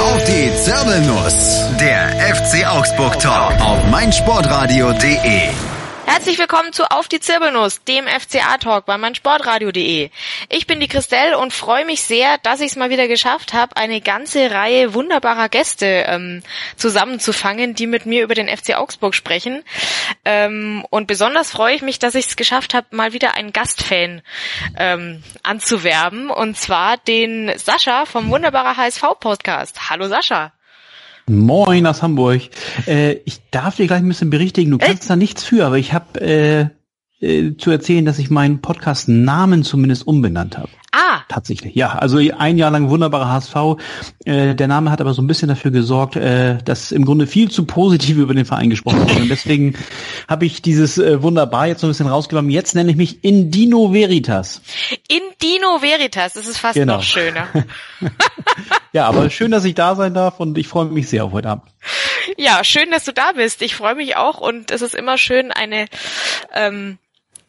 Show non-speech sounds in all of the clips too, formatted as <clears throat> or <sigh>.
Auf die Zirbelnuss. Der FC Augsburg Talk auf meinsportradio.de. Herzlich willkommen zu Auf die Zirbelnuss, dem FCA-Talk bei meinsportradio.de. Ich bin die Christelle und freue mich sehr, dass ich es mal wieder geschafft habe, eine ganze Reihe wunderbarer Gäste ähm, zusammenzufangen, die mit mir über den FC Augsburg sprechen. Ähm, und besonders freue ich mich, dass ich es geschafft habe, mal wieder einen Gastfan ähm, anzuwerben, und zwar den Sascha vom Wunderbarer HSV-Podcast. Hallo Sascha. Moin aus Hamburg. Äh, ich darf dir gleich ein bisschen berichtigen. Du kannst da nichts für, aber ich habe äh, äh, zu erzählen, dass ich meinen Podcast-Namen zumindest umbenannt habe. Ah. Tatsächlich, ja. Also ein Jahr lang wunderbarer HSV. Äh, der Name hat aber so ein bisschen dafür gesorgt, äh, dass im Grunde viel zu positiv über den Verein gesprochen wurde. Und deswegen <laughs> habe ich dieses äh, Wunderbar jetzt so ein bisschen rausgenommen. Jetzt nenne ich mich Indino Veritas. Indino Veritas, das ist fast Genau. noch schöner. <laughs> Ja, aber schön, dass ich da sein darf und ich freue mich sehr auf heute Abend. Ja, schön, dass du da bist. Ich freue mich auch und es ist immer schön, eine ähm,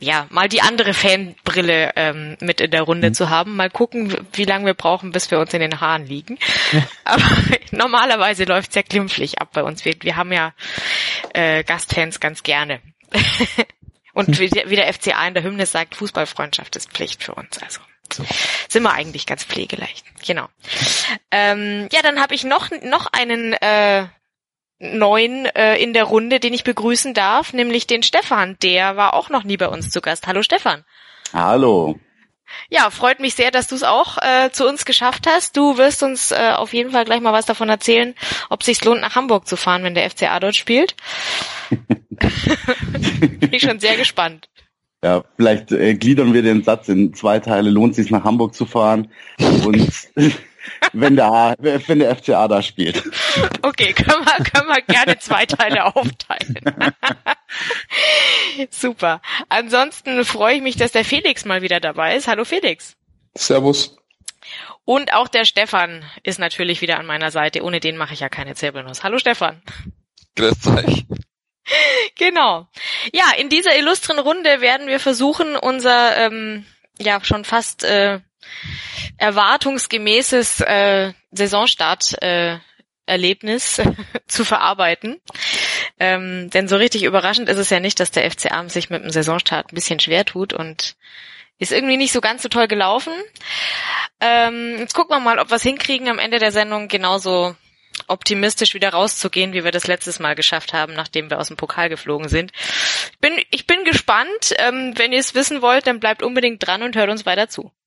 ja, mal die andere Fanbrille ähm, mit in der Runde zu haben. Mal gucken, wie lange wir brauchen, bis wir uns in den Haaren liegen. <laughs> Aber normalerweise läuft's ja glimpflich ab bei uns. Wir, wir haben ja äh, Gastfans ganz gerne. <laughs> Und wie, der- wie der FCA in der Hymne sagt, Fußballfreundschaft ist Pflicht für uns. Also So. sind wir eigentlich ganz pflegeleicht. Genau. Ähm, ja, dann habe ich noch noch einen äh, neuen äh, in der Runde, den ich begrüßen darf, nämlich den Stefan. Der war auch noch nie bei uns zu Gast. Hallo Stefan. Hallo. Ja, freut mich sehr, dass du es auch äh, zu uns geschafft hast. Du wirst uns äh, auf jeden Fall gleich mal was davon erzählen, ob sich lohnt, nach Hamburg zu fahren, wenn der FCA dort spielt. <laughs> Bin ich schon sehr gespannt. Ja, vielleicht äh, gliedern wir den Satz in zwei Teile. Lohnt sich nach Hamburg zu fahren und <laughs> wenn der wenn der FCA da spielt. Okay, können wir, können wir gerne zwei Teile aufteilen. <laughs> Super. Ansonsten freue ich mich, dass der Felix mal wieder dabei ist. Hallo Felix. Servus. Und auch der Stefan ist natürlich wieder an meiner Seite. Ohne den mache ich ja keine Zirbelnuss. Hallo Stefan. Grüß euch. <laughs> Genau. Ja, in dieser illustren Runde werden wir versuchen, unser ähm, ja schon fast äh, erwartungsgemäßes äh, Saisonstart äh, Erlebnis <laughs> zu verarbeiten. Ähm, denn so richtig überraschend ist es ja nicht, dass der FCA sich mit dem Saisonstart ein bisschen schwer tut und ist irgendwie nicht so ganz so toll gelaufen. Ähm, jetzt gucken wir mal, ob wir es hinkriegen, am Ende der Sendung genauso optimistisch wieder rauszugehen, wie wir das letztes Mal geschafft haben, nachdem wir aus dem Pokal geflogen sind. Ich bin, ich bin gespannt. Ähm, wenn ihr es wissen wollt, dann bleibt unbedingt dran und hört uns weiter zu.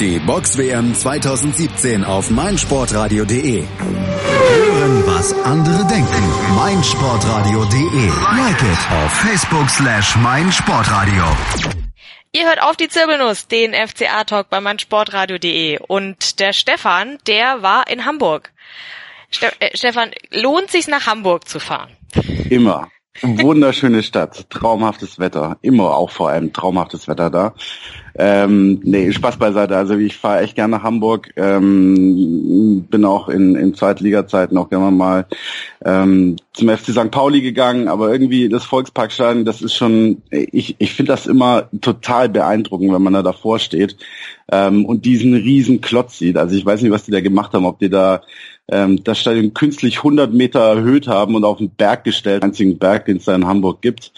Die Box WM 2017 auf meinsportradio.de. Hören, was andere denken. meinsportradio.de. Like it auf Facebook slash meinsportradio. Ihr hört auf die Zirbelnuss, den FCA-Talk bei meinsportradio.de. Und der Stefan, der war in Hamburg. Ste äh, Stefan, lohnt sich nach Hamburg zu fahren? Immer. Wunderschöne Stadt, traumhaftes Wetter, immer auch vor allem traumhaftes Wetter da. Ähm, nee, Spaß beiseite. Also ich fahre echt gerne nach Hamburg. Ähm, bin auch in, in Zweitliga-Zeiten auch gerne mal ähm, zum FC St. Pauli gegangen, aber irgendwie das Volksparkstadion, das ist schon, ich, ich finde das immer total beeindruckend, wenn man da davor steht ähm, und diesen riesen Klotz sieht. Also ich weiß nicht, was die da gemacht haben, ob die da ähm, das Stadion künstlich 100 Meter erhöht haben und auf den Berg gestellt, einzigen Berg, den es da in Hamburg gibt.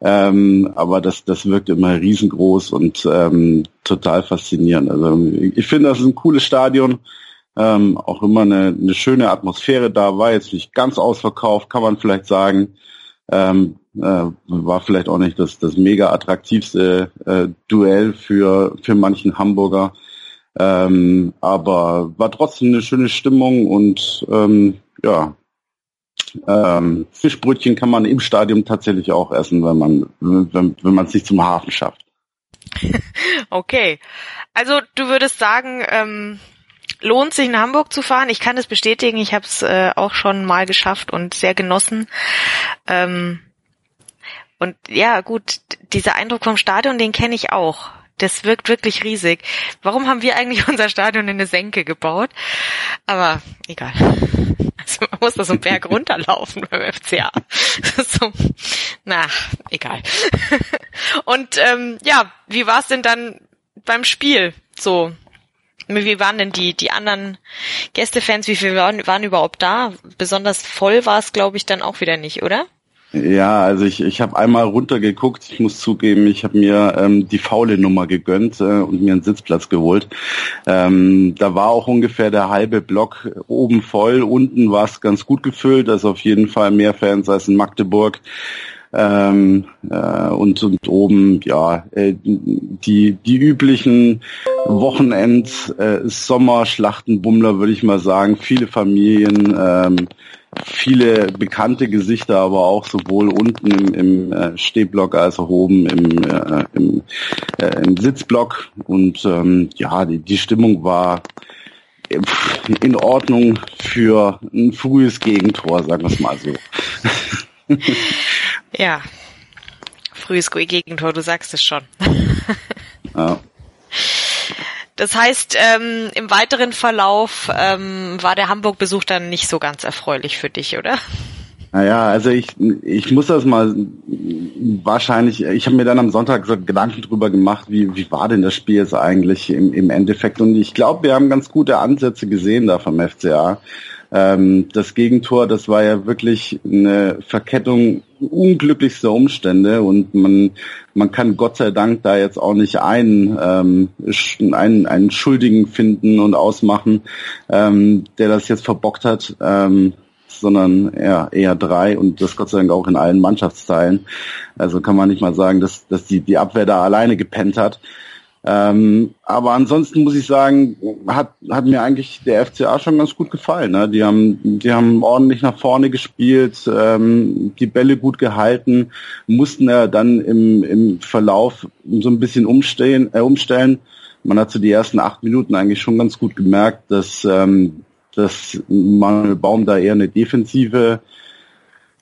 Ähm, aber das, das wirkt immer riesengroß und ähm, total faszinierend. Also ich finde, das ist ein cooles Stadion. Ähm, auch immer eine, eine schöne Atmosphäre da, war jetzt nicht ganz ausverkauft, kann man vielleicht sagen. Ähm, äh, war vielleicht auch nicht das, das mega attraktivste äh, Duell für, für manchen Hamburger. Ähm, aber war trotzdem eine schöne Stimmung und ähm, ja, ähm, Fischbrötchen kann man im Stadion tatsächlich auch essen, wenn man wenn, wenn man es nicht zum Hafen schafft. <laughs> Okay. Also du würdest sagen, ähm, lohnt sich nach Hamburg zu fahren? Ich kann das bestätigen. Ich habe es äh, auch schon mal geschafft und sehr genossen. Ähm, Und ja, gut, dieser Eindruck vom Stadion, den kenne ich auch. Das wirkt wirklich riesig. Warum haben wir eigentlich <laughs> unser Stadion in eine Senke gebaut? Aber egal. Also man muss da so einen Berg <laughs> runterlaufen beim FCA. so, na, egal. <laughs> Und ähm, ja, wie war es denn dann beim Spiel so? Wie waren denn die, die anderen Gästefans? Wie viele waren, waren überhaupt da? Besonders voll war es, glaube ich, dann auch wieder nicht, oder? Ja, also ich, ich habe einmal runtergeguckt. Ich muss zugeben, ich habe mir ähm, die faule Nummer gegönnt äh, und mir einen Sitzplatz geholt. Ähm, da war auch ungefähr der halbe Block oben voll. Unten war es ganz gut gefüllt. Also auf jeden Fall mehr Fans als in Magdeburg. Ähm, äh, und, und oben ja äh, die die üblichen Wochenend äh, Sommerschlachtenbummler würde ich mal sagen viele Familien ähm, viele bekannte Gesichter, aber auch sowohl unten im, im äh, Stehblock als auch oben im, äh, im, äh, im Sitzblock. Und ähm, ja, die, die Stimmung war in Ordnung für ein frühes Gegentor, sagen wir es mal so. <laughs> ja, frühes Gegentor, du sagst es schon. <laughs> ja. Das heißt, ähm, im weiteren Verlauf ähm, war der Hamburg-Besuch dann nicht so ganz erfreulich für dich, oder? Naja, also ich, ich muss das mal wahrscheinlich, ich habe mir dann am Sonntag so Gedanken drüber gemacht, wie, wie war denn das Spiel jetzt eigentlich im, im Endeffekt. Und ich glaube, wir haben ganz gute Ansätze gesehen da vom FCA. Ähm, das Gegentor, das war ja wirklich eine Verkettung unglücklichster Umstände und man, man kann Gott sei Dank da jetzt auch nicht einen, ähm, einen, einen Schuldigen finden und ausmachen, ähm, der das jetzt verbockt hat. Ähm, sondern eher, eher drei und das Gott sei Dank auch in allen Mannschaftsteilen. Also kann man nicht mal sagen, dass, dass die, die Abwehr da alleine gepennt hat. Ähm, aber ansonsten muss ich sagen, hat, hat mir eigentlich der FCA schon ganz gut gefallen. Ne? Die haben, die haben ordentlich nach vorne gespielt, ähm, die Bälle gut gehalten, mussten ja dann im, im Verlauf so ein bisschen umstellen, äh, umstellen. Man hat so die ersten acht Minuten eigentlich schon ganz gut gemerkt, dass, ähm, dass Manuel Baum da eher eine defensive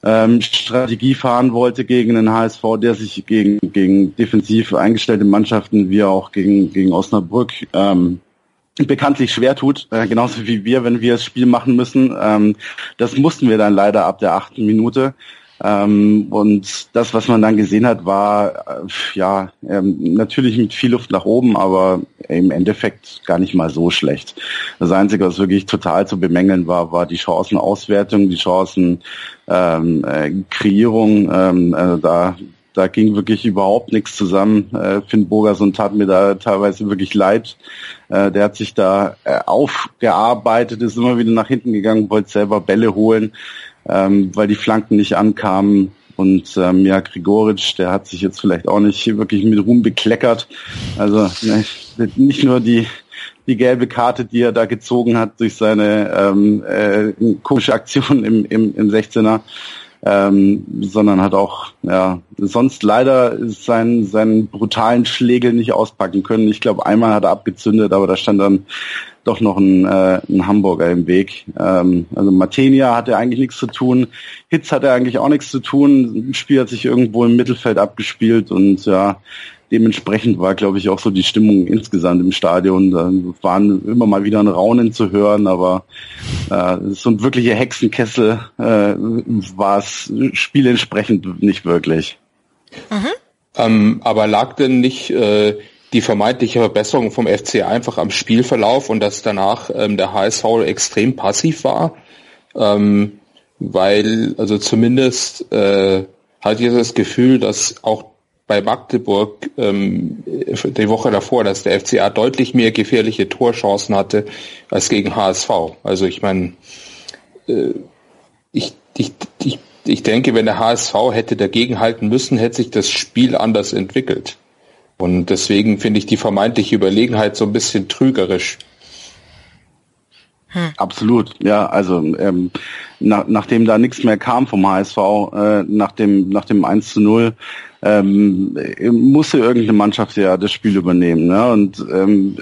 ähm, Strategie fahren wollte gegen den HSV, der sich gegen, gegen defensiv eingestellte Mannschaften wie auch gegen, gegen Osnabrück ähm, bekanntlich schwer tut, äh, genauso wie wir, wenn wir das Spiel machen müssen. Ähm, das mussten wir dann leider ab der achten Minute. Ähm, und das, was man dann gesehen hat, war äh, ja ähm, natürlich mit viel Luft nach oben, aber im Endeffekt gar nicht mal so schlecht. Das Einzige, was wirklich total zu bemängeln war, war die Chancenauswertung, die Chancenkreierung. Ähm, äh, Kreierung. Ähm, äh, da da ging wirklich überhaupt nichts zusammen. Äh, Finn Burgerson tat mir da teilweise wirklich leid. Äh, der hat sich da äh, aufgearbeitet, ist immer wieder nach hinten gegangen, wollte selber Bälle holen ähm, weil die Flanken nicht ankamen. Und ähm, ja, Grigoric, der hat sich jetzt vielleicht auch nicht wirklich mit Ruhm bekleckert. Also ne, nicht nur die die gelbe Karte, die er da gezogen hat durch seine ähm, äh, komische Aktion im, im, im 16er, ähm, sondern hat auch ja sonst leider seinen seinen brutalen Schlägel nicht auspacken können. Ich glaube, einmal hat er abgezündet, aber da stand dann doch noch ein, äh, ein Hamburger im Weg. Ähm, also Matenia hatte eigentlich nichts zu tun, Hitz hatte eigentlich auch nichts zu tun. Das Spiel hat sich irgendwo im Mittelfeld abgespielt und ja, dementsprechend war, glaube ich, auch so die Stimmung insgesamt im Stadion. Da waren immer mal wieder ein Raunen zu hören, aber äh, so ein wirklicher Hexenkessel äh, war es spielensprechend nicht wirklich. Mhm. Ähm, aber lag denn nicht äh, die vermeintliche Verbesserung vom FC einfach am Spielverlauf und dass danach ähm, der HSV extrem passiv war, ähm, weil also zumindest äh, hatte ich das Gefühl, dass auch bei Magdeburg ähm, die Woche davor, dass der FCA deutlich mehr gefährliche Torchancen hatte als gegen HSV. Also ich meine, äh, ich, ich, ich, ich denke, wenn der HSV hätte dagegen halten müssen, hätte sich das Spiel anders entwickelt. Und deswegen finde ich die vermeintliche Überlegenheit so ein bisschen trügerisch. Hm. Absolut, ja. Also ähm, nach, nachdem da nichts mehr kam vom HSV, äh, nach dem nach dem 1 zu 0, ähm, musste irgendeine Mannschaft ja das Spiel übernehmen ne? und ähm,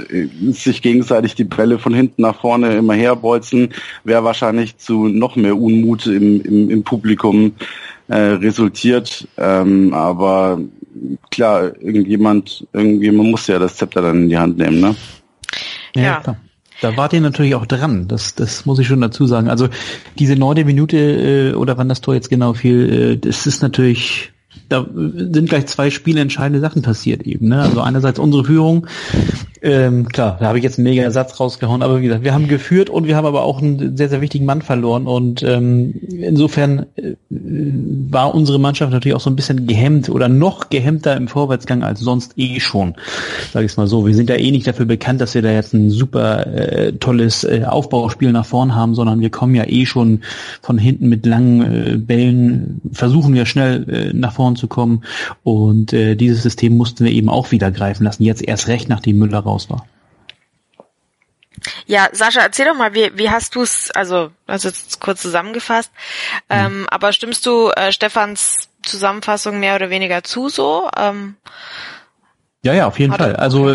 sich gegenseitig die Bälle von hinten nach vorne immer herbolzen, wäre wahrscheinlich zu noch mehr Unmut im, im, im Publikum äh, resultiert. Ähm, aber klar, irgendjemand, irgendwie, man muss ja das Zepter dann in die Hand nehmen, ne? Ja, ja. Da wart ihr natürlich auch dran, das, das muss ich schon dazu sagen. Also diese neunte Minute äh, oder wann das Tor jetzt genau fiel, äh, das ist natürlich da sind gleich zwei spielentscheidende Sachen passiert eben. Ne? Also einerseits unsere Führung, ähm, klar, da habe ich jetzt einen mega Satz rausgehauen, aber wie gesagt, wir haben geführt und wir haben aber auch einen sehr, sehr wichtigen Mann verloren und ähm, insofern äh, war unsere Mannschaft natürlich auch so ein bisschen gehemmt oder noch gehemmter im Vorwärtsgang als sonst eh schon, sage ich mal so. Wir sind ja eh nicht dafür bekannt, dass wir da jetzt ein super äh, tolles äh, Aufbauspiel nach vorn haben, sondern wir kommen ja eh schon von hinten mit langen äh, Bällen, versuchen wir schnell äh, nach vorn zu kommen. Und äh, dieses System mussten wir eben auch wieder greifen lassen. Jetzt erst recht, nachdem Müller raus war. Ja, Sascha, erzähl doch mal, wie, wie hast du es, also, also jetzt kurz zusammengefasst, mhm. ähm, aber stimmst du äh, Stefans Zusammenfassung mehr oder weniger zu so? Ähm, ja, ja, auf jeden Fall. Also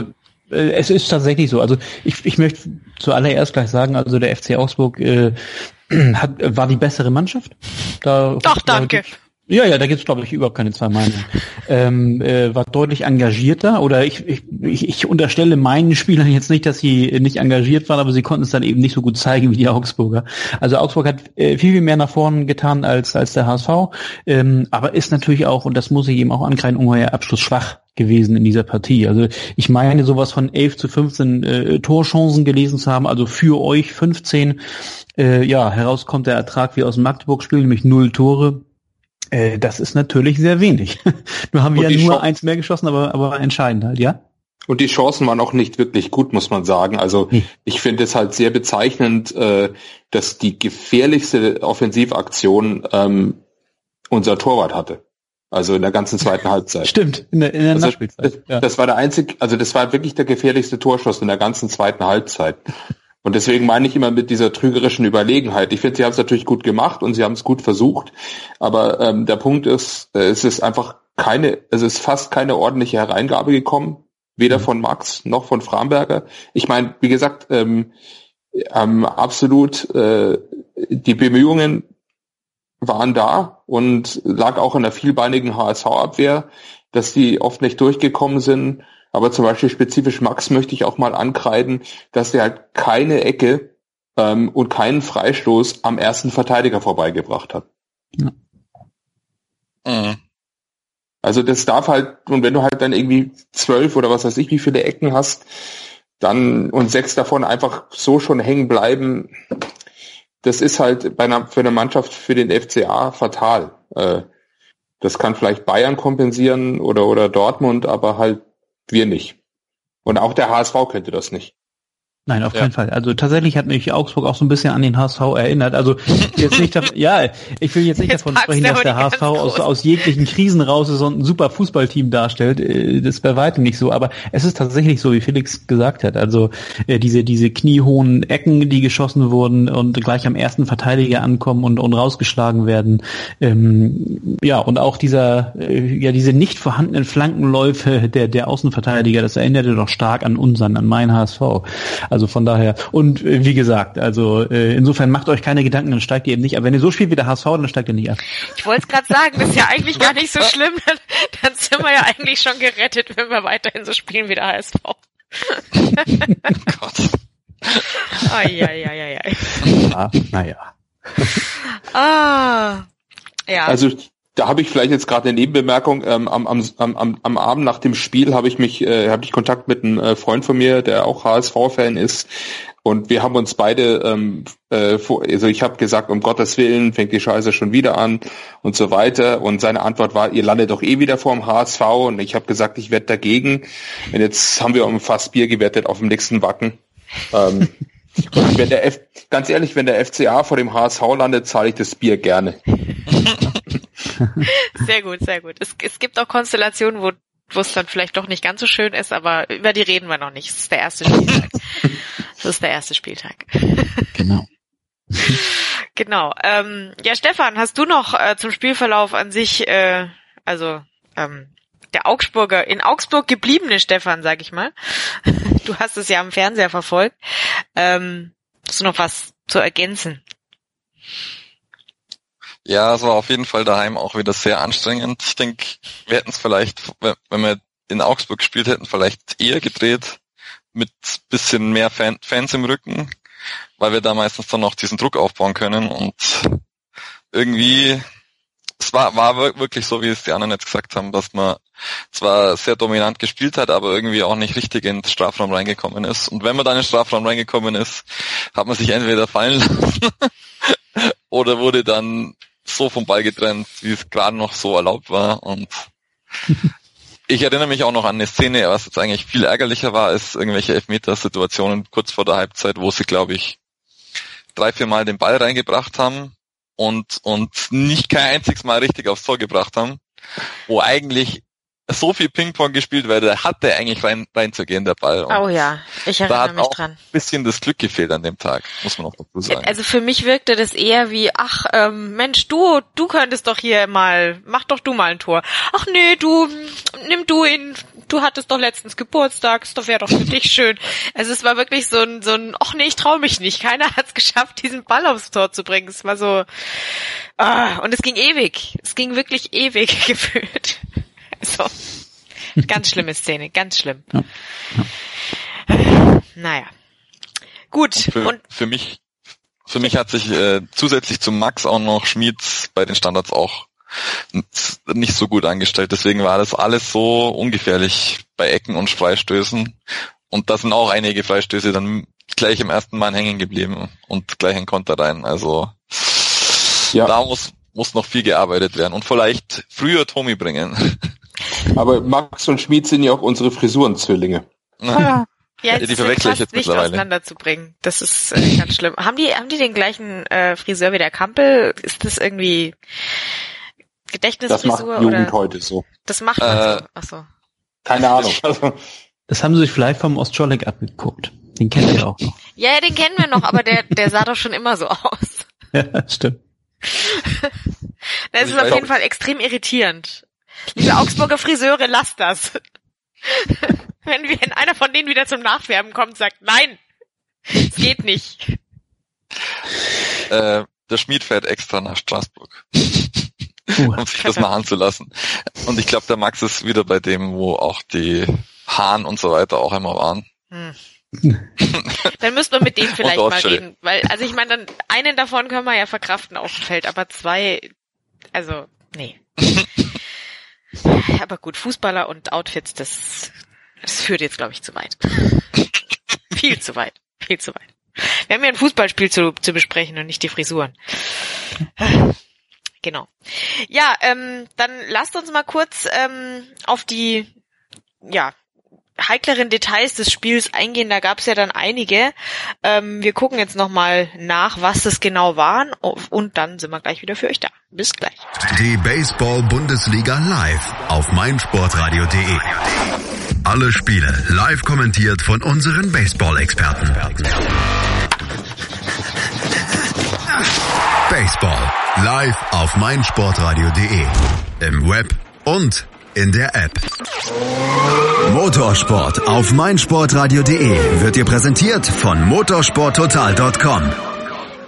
äh, es ist tatsächlich so. Also ich, ich möchte zuallererst gleich sagen, also der FC Augsburg äh, <clears throat> hat, war die bessere Mannschaft. Da, Doch, danke. Ja, ja, da gibt's glaube ich überhaupt keine zwei Meinungen. Ähm, äh, war deutlich engagierter oder ich, ich, ich, unterstelle meinen Spielern jetzt nicht, dass sie nicht engagiert waren, aber sie konnten es dann eben nicht so gut zeigen wie die Augsburger. Also Augsburg hat äh, viel, viel mehr nach vorne getan als, als der HSV, ähm, aber ist natürlich auch, und das muss ich eben auch ankreiden, ungeheuer abschlussschwach gewesen in dieser Partie. Also ich meine sowas von 11 zu 15 äh, Torchancen gelesen zu haben, also für euch 15. Äh, ja, heraus kommt der Ertrag wie aus dem Magdeburg-Spiel, nämlich null Tore äh, das ist natürlich sehr wenig. <laughs> Nur haben wir ja nur Ch eins mehr geschossen, aber, aber entscheidend halt, ja? Und die Chancen waren auch nicht wirklich gut, muss man sagen. Also hm. ich finde es halt sehr bezeichnend, äh, dass die gefährlichste Offensivaktion ähm, unser Torwart hatte. Also in der ganzen zweiten Halbzeit. <laughs> Stimmt, in der, in der also, Nachspielzeit. Ja. Das, das war der einzige, also das war wirklich der gefährlichste Torschuss in der ganzen zweiten Halbzeit. Und deswegen meine ich immer mit dieser trügerischen Überlegenheit. Ich finde, sie haben es natürlich gut gemacht und sie haben es gut versucht. Aber ähm, der Punkt ist, äh, es ist einfach keine, es ist fast keine ordentliche Hereingabe gekommen, weder mhm. von Max noch von Framberger. Ich meine, wie gesagt, ähm, ähm, absolut äh, die Bemühungen waren da und lag auch in der vielbeinigen HSV-Abwehr, dass die oft nicht durchgekommen sind. Aber zum Beispiel spezifisch Max möchte ich auch mal ankreiden, dass er halt keine Ecke ähm, und keinen Freistoß am ersten Verteidiger vorbeigebracht hat. Ja. Mhm. Also das darf halt, und wenn du halt dann irgendwie zwölf oder was weiß ich, wie viele Ecken hast, dann und sechs davon einfach so schon hängen bleiben, das ist halt bei einer, für eine Mannschaft für den FCA fatal. Äh, das kann vielleicht Bayern kompensieren oder, oder Dortmund, aber halt wir nicht. Und auch der HSV könnte das nicht. Nein, auf ja. keinen Fall. Also tatsächlich hat mich Augsburg auch so ein bisschen an den HSV erinnert. Also jetzt nicht, <laughs> ja, ich will jetzt nicht jetzt davon sprechen, dass der HSV aus, aus jeglichen Krisen raus ist und ein super Fußballteam darstellt. Äh, das ist bei weitem nicht so. Aber es ist tatsächlich so, wie Felix gesagt hat. Also äh, diese diese kniehohen Ecken, die geschossen wurden und gleich am ersten Verteidiger ankommen und, und rausgeschlagen werden. Ähm, ja und auch dieser äh, ja diese nicht vorhandenen Flankenläufe der der Außenverteidiger, das erinnerte doch stark an unseren, an meinen HSV. Also von daher, und äh, wie gesagt, also äh, insofern macht euch keine Gedanken, dann steigt ihr eben nicht ab. Wenn ihr so spielt wie der HSV, dann steigt ihr nicht ab. Ich wollte es gerade sagen, das ist ja eigentlich gar nicht so <laughs> schlimm. Dann, dann sind wir ja eigentlich schon gerettet, wenn wir weiterhin so spielen wie der HSV. <laughs> Gott. Eieieiei. Ja, naja. Ah. Ja. Also da habe ich vielleicht jetzt gerade eine Nebenbemerkung. Ähm, am, am, am, am Abend nach dem Spiel habe ich mich, äh, habe ich Kontakt mit einem äh, Freund von mir, der auch HSV-Fan ist. Und wir haben uns beide, ähm, äh, vor, also ich habe gesagt, um Gottes Willen fängt die Scheiße schon wieder an und so weiter. Und seine Antwort war, ihr landet doch eh wieder vor dem HSV. Und ich habe gesagt, ich werde dagegen. Und jetzt haben wir um fast Bier gewettet auf dem nächsten Wacken. Ähm, <laughs> und wenn der F ganz ehrlich, wenn der FCA vor dem HSV landet, zahle ich das Bier gerne. <laughs> sehr gut, sehr gut. Es, es gibt auch Konstellationen, wo wo es dann vielleicht doch nicht ganz so schön ist, aber über die reden wir noch nicht. Es ist der erste Spieltag. <laughs> Das ist der erste Spieltag. Genau. <laughs> genau. Ähm, ja, Stefan, hast du noch äh, zum Spielverlauf an sich, äh, also ähm, der Augsburger, in Augsburg gebliebene Stefan, sag ich mal. Du hast es ja am Fernseher verfolgt. Ähm, hast du noch was zu ergänzen? Ja, es war auf jeden Fall daheim auch wieder sehr anstrengend. Ich denke, wir hätten es vielleicht, wenn wir in Augsburg gespielt hätten, vielleicht eher gedreht mit bisschen mehr Fan Fans im Rücken, weil wir da meistens dann noch diesen Druck aufbauen können und irgendwie es war, war wirklich so, wie es die anderen jetzt gesagt haben, dass man zwar sehr dominant gespielt hat, aber irgendwie auch nicht richtig in den Strafraum reingekommen ist. Und wenn man dann in den Strafraum reingekommen ist, hat man sich entweder fallen <laughs> lassen oder wurde dann so vom Ball getrennt, wie es gerade noch so erlaubt war. Und ich erinnere mich auch noch an eine Szene, was jetzt eigentlich viel ärgerlicher war, als irgendwelche Elfmeter-Situationen kurz vor der Halbzeit, wo sie, glaube ich, drei, vier Mal den Ball reingebracht haben und, und nicht kein einziges Mal richtig aufs Tor gebracht haben, wo eigentlich so viel Ping-Pong gespielt, weil da hatte eigentlich rein, reinzugehen, der Ball. Und oh ja, ich erinnere mich dran. Ein bisschen das Glück gefehlt an dem Tag, muss man auch dazu sagen. Also für mich wirkte das eher wie, ach, ähm, Mensch, du, du könntest doch hier mal, mach doch du mal ein Tor. Ach nee, du, nimm du ihn, du hattest doch letztens Geburtstag, das wäre doch für dich schön. Also es war wirklich so ein, so ein, ach nee, ich trau mich nicht. Keiner hat es geschafft, diesen Ball aufs Tor zu bringen. Es war so, ah, und es ging ewig. Es ging wirklich ewig <laughs> gefühlt. So. Ganz schlimme Szene, ganz schlimm. Ja. Ja. Naja. Gut. Und für, und für mich, für mich hat sich äh, zusätzlich zu Max auch noch Schmieds bei den Standards auch nicht so gut angestellt. Deswegen war das alles so ungefährlich bei Ecken und Freistößen. Und da sind auch einige Freistöße dann gleich im ersten Mal hängen geblieben und gleich in Konter rein. Also ja. da muss, muss noch viel gearbeitet werden und vielleicht früher Tommy bringen. Aber Max und Schmid sind ja auch unsere Frisurenzwillinge. Ja. Ja, die verwechsel ich jetzt nicht mittlerweile. auseinanderzubringen. Das ist äh, ganz schlimm. Haben die, haben die den gleichen äh, Friseur wie der Kampel? Ist das irgendwie Gedächtnisfrisur? Das macht Jugend oder? heute so. Das macht man äh, so. Ach so. Keine <laughs> Ahnung. Das haben sie sich vielleicht vom Ostscholek abgeguckt. Den kennen wir auch noch. ja, den kennen wir noch, aber der, der sah doch schon immer so aus. <laughs> ja, stimmt. <laughs> das ist auf jeden Fall extrem irritierend. Liebe Augsburger Friseure, lasst das. <laughs> wenn, wir, wenn einer von denen wieder zum Nachfärben kommt, sagt, nein, es geht nicht. Äh, der Schmied fährt extra nach Straßburg. <laughs> Uh, um sich das mal anzulassen. Und ich glaube, der Max ist wieder bei dem, wo auch die Hahn und so weiter auch immer waren. Hm. dann müssten wir mit dem <laughs> vielleicht mal reden. Weil, also ich meine, dann einen davon können wir ja verkraften auf dem Feld, aber zwei, also, nee. Aber gut, Fußballer und Outfits, das, das führt jetzt, glaube ich, zu weit. <laughs> viel zu weit. Viel zu weit. Wir haben ja ein Fußballspiel zu, zu besprechen und nicht die Frisuren. Genau. Ja, ähm, dann lasst uns mal kurz ähm, auf die ja, heikleren Details des Spiels eingehen. Da gab es ja dann einige. Ähm, wir gucken jetzt nochmal nach, was das genau waren und dann sind wir gleich wieder für euch da. Bis gleich. Die Baseball-Bundesliga live auf meinsportradio.de. Alle Spiele live kommentiert von unseren Baseball-Experten. Baseball live auf meinsportradio.de. Im Web und in der App. Motorsport auf meinsportradio.de wird dir präsentiert von motorsporttotal.com.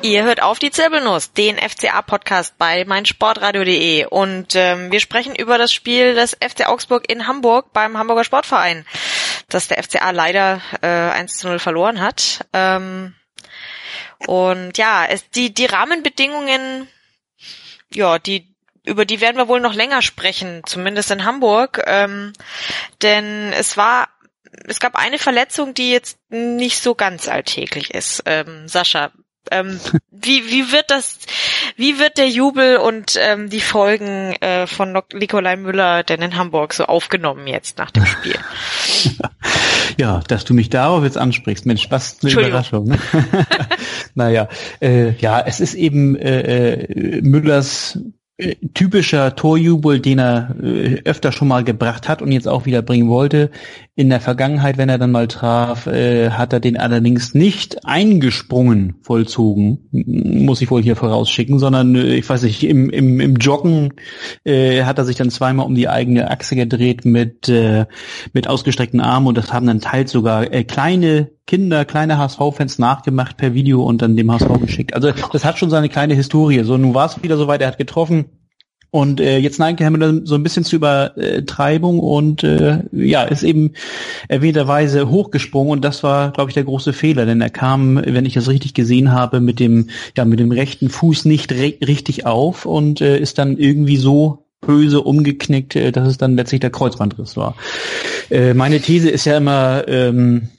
Ihr hört auf die Zirbelnuss, den FCA-Podcast bei meinsportradio.de und ähm, wir sprechen über das Spiel des FC Augsburg in Hamburg beim Hamburger Sportverein, das der FCA leider äh, 1 zu 0 verloren hat. Ähm, und ja, es, die, die Rahmenbedingungen, ja, die, über die werden wir wohl noch länger sprechen, zumindest in Hamburg. Ähm, denn es war, es gab eine Verletzung, die jetzt nicht so ganz alltäglich ist. Ähm, Sascha, ähm, <laughs> wie, wie wird das, wie wird der Jubel und ähm, die Folgen äh, von Nikolai Müller denn in Hamburg so aufgenommen jetzt nach dem Spiel? <laughs> Ja, dass du mich darauf jetzt ansprichst, Mensch, was eine Überraschung. <laughs> Naja, äh, ja, es ist eben äh, äh Müllers typischer Torjubel, den er äh, öfter schon mal gebracht hat und jetzt auch wieder bringen wollte. In der Vergangenheit, wenn er dann mal traf, äh, hat er den allerdings nicht eingesprungen vollzogen, muss ich wohl hier vorausschicken, sondern äh, ich weiß nicht, im, im, im Joggen äh, hat er sich dann zweimal um die eigene Achse gedreht mit, äh, mit ausgestreckten Armen und das haben dann teils sogar äh, kleine Kinder, kleine HSV-Fans nachgemacht per Video und dann dem HSV geschickt. Also das hat schon seine kleine Historie. So, nun war es wieder soweit, er hat getroffen. Und äh, jetzt neigt Müller so ein bisschen zur Übertreibung und äh, ja, ist eben erwähnterweise hochgesprungen und das war, glaube ich, der große Fehler, denn er kam, wenn ich das richtig gesehen habe, mit dem ja mit dem rechten Fuß nicht richtig auf und äh, ist dann irgendwie so böse umgeknickt, äh, dass es dann letztlich der Kreuzbandriss war. Äh, meine These ist ja immer, ähm,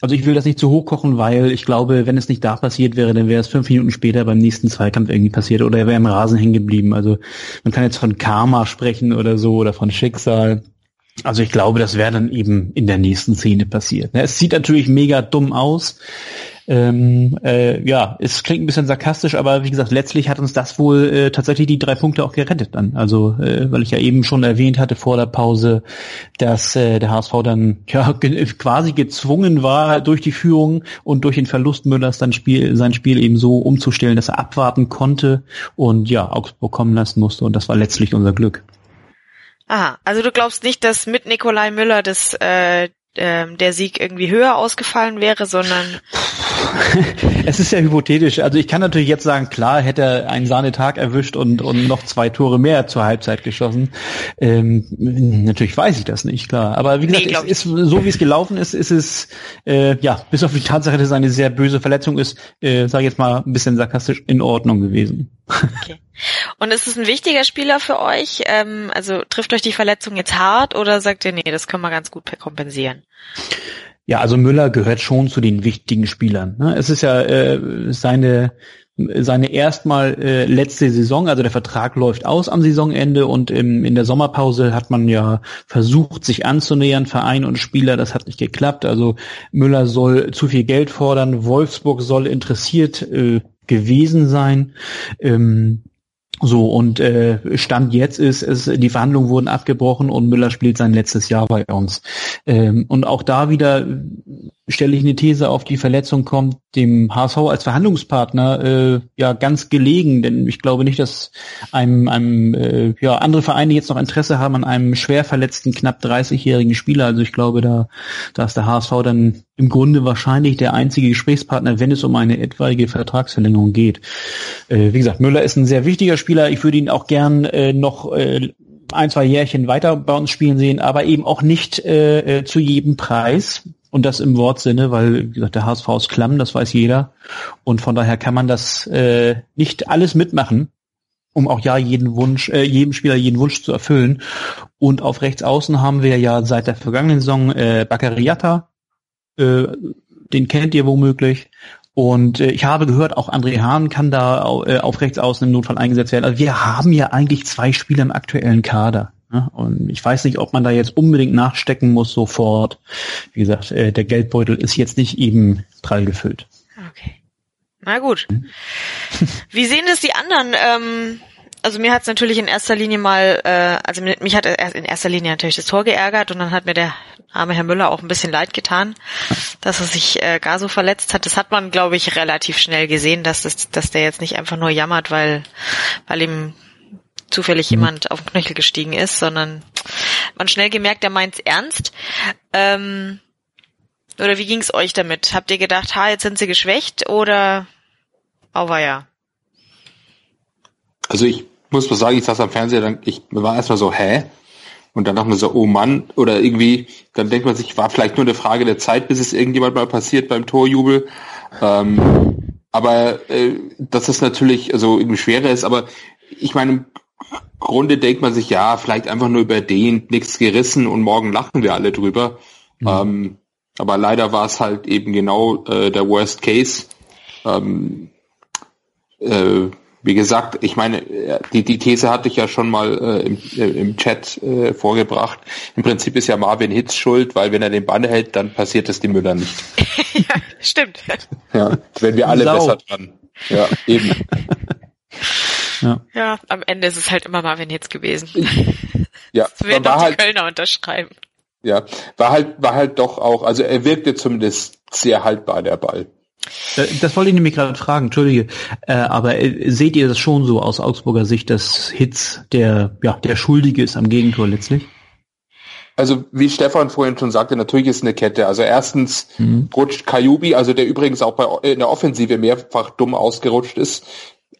also ich will das nicht zu hoch kochen, weil ich glaube, wenn es nicht da passiert wäre, dann wäre es fünf Minuten später beim nächsten Zweikampf irgendwie passiert oder er wäre im Rasen hängen geblieben. Also man kann jetzt von Karma sprechen oder so oder von Schicksal. Also ich glaube, das wäre dann eben in der nächsten Szene passiert. Es sieht natürlich mega dumm aus. Ähm, äh, ja, es klingt ein bisschen sarkastisch, aber wie gesagt, letztlich hat uns das wohl äh, tatsächlich die drei Punkte auch gerettet dann. Also, äh, weil ich ja eben schon erwähnt hatte vor der Pause, dass äh, der HSV dann ja <laughs> ge quasi gezwungen war, durch die Führung und durch den Verlust Müllers dann Spiel, sein Spiel eben so umzustellen, dass er abwarten konnte und ja, Augsburg kommen lassen musste und das war letztlich unser Glück. Aha, also du glaubst nicht, dass mit Nikolai Müller das äh, ähm, der Sieg irgendwie höher ausgefallen wäre, sondern <laughs> es ist ja hypothetisch. Also ich kann natürlich jetzt sagen, klar, hätte er einen Sahnetag erwischt und, und noch zwei Tore mehr zur Halbzeit geschossen. Ähm, natürlich weiß ich das nicht, klar. Aber wie gesagt, nee, es ist, so wie es gelaufen ist, ist es, äh, ja, bis auf die Tatsache, dass es eine sehr böse Verletzung ist, äh, sage ich jetzt mal ein bisschen sarkastisch, in Ordnung gewesen. Okay. Und ist es ein wichtiger Spieler für euch? Ähm, also trifft euch die Verletzung jetzt hart oder sagt ihr, nee, das können wir ganz gut kompensieren? Ja, also Müller gehört schon zu den wichtigen Spielern. Ne? Es ist ja äh, seine seine erstmal äh, letzte Saison, also der Vertrag läuft aus am Saisonende und im, in der Sommerpause hat man ja versucht, sich anzunähern, Verein und Spieler, das hat nicht geklappt. Also Müller soll zu viel Geld fordern, Wolfsburg soll interessiert äh, gewesen sein. Ähm, so, und äh, Stand jetzt ist, es, die Verhandlungen wurden abgebrochen und Müller spielt sein letztes Jahr bei uns. Ähm, und auch da wieder stelle ich eine These auf, die Verletzung kommt dem HSV als Verhandlungspartner äh, ja ganz gelegen, denn ich glaube nicht, dass einem, einem äh, ja andere Vereine jetzt noch Interesse haben an einem schwer verletzten knapp 30-jährigen Spieler. Also ich glaube, da da ist der HSV dann im Grunde wahrscheinlich der einzige Gesprächspartner, wenn es um eine etwaige Vertragsverlängerung geht. Äh, wie gesagt, Müller ist ein sehr wichtiger Spieler. Ich würde ihn auch gern äh, noch äh, ein, zwei Jährchen weiter bei uns spielen sehen, aber eben auch nicht äh, äh zu jedem Preis. Und das im Wortsinne, weil, wie gesagt, der HSV ist klamm, das weiß jeder. Und von daher kann man das äh, nicht alles mitmachen, um auch ja jeden Wunsch, äh, jedem Spieler jeden Wunsch zu erfüllen. Und auf rechts außen haben wir ja seit der vergangenen Saison äh, Baccariata, äh, den kennt ihr womöglich. Und äh, ich habe gehört, auch André Hahn kann da äh, auf rechts außen im Notfall eingesetzt werden. Also wir haben ja eigentlich zwei Spieler im aktuellen Kader. Ne? Und ich weiß nicht, ob man da jetzt unbedingt nachstecken muss sofort. Wie gesagt, äh, der Geldbeutel ist jetzt nicht eben prall gefüllt. Okay. Na gut. Hm? Wie sehen das die anderen? Ähm, also mir hat es natürlich in erster Linie mal, äh, also mich hat in erster Linie natürlich das Tor geärgert und dann hat mir der arme Herr Müller auch ein bisschen leid getan, dass er sich äh, gar so verletzt hat. Das hat man, glaube ich, relativ schnell gesehen, dass das, dass der jetzt nicht einfach nur jammert, weil, weil ihm zufällig mhm. jemand auf den Knöchel gestiegen ist, sondern man schnell gemerkt, er meint's ernst. Ähm, oder wie ging's euch damit? Habt ihr gedacht, ha, jetzt sind sie geschwächt oder auweia? Also ich muss mal sagen, ich saß am Fernseher, dann, ich war erstmal so, hä? Und dann dachte man so, oh Mann, oder irgendwie, dann denkt man sich, war vielleicht nur eine Frage der Zeit, bis es irgendjemand mal passiert beim Torjubel. Ähm, aber äh, dass es natürlich also irgendwie schwerer ist, aber ich meine, Grunde denkt man sich, ja, vielleicht einfach nur über den, nichts gerissen und morgen lachen wir alle drüber. Mhm. Ähm, aber leider war es halt eben genau äh, der Worst Case. Ähm, äh, wie gesagt, ich meine, die, die These hatte ich ja schon mal äh, im, äh, im Chat äh, vorgebracht. Im Prinzip ist ja Marvin Hitz schuld, weil wenn er den Bann hält, dann passiert es die Müller nicht. <laughs> ja, stimmt. Ja, werden wir alle Sau. besser dran. Ja, eben. Ja. ja, am Ende ist es halt immer Marvin Hitz gewesen. Ja, das werden doch die halt, Kölner unterschreiben. Ja, war halt, war halt doch auch, also er wirkte zumindest sehr haltbar, der Ball. Äh, das wollte ich nämlich gerade fragen, entschuldige. Äh, aber äh, seht ihr das schon so aus Augsburger Sicht, dass Hitz der, ja, der Schuldige ist am Gegentor letztlich? Also wie Stefan vorhin schon sagte, natürlich ist eine Kette. Also erstens mhm. rutscht Kajubi, also der übrigens auch bei in der Offensive mehrfach dumm ausgerutscht ist.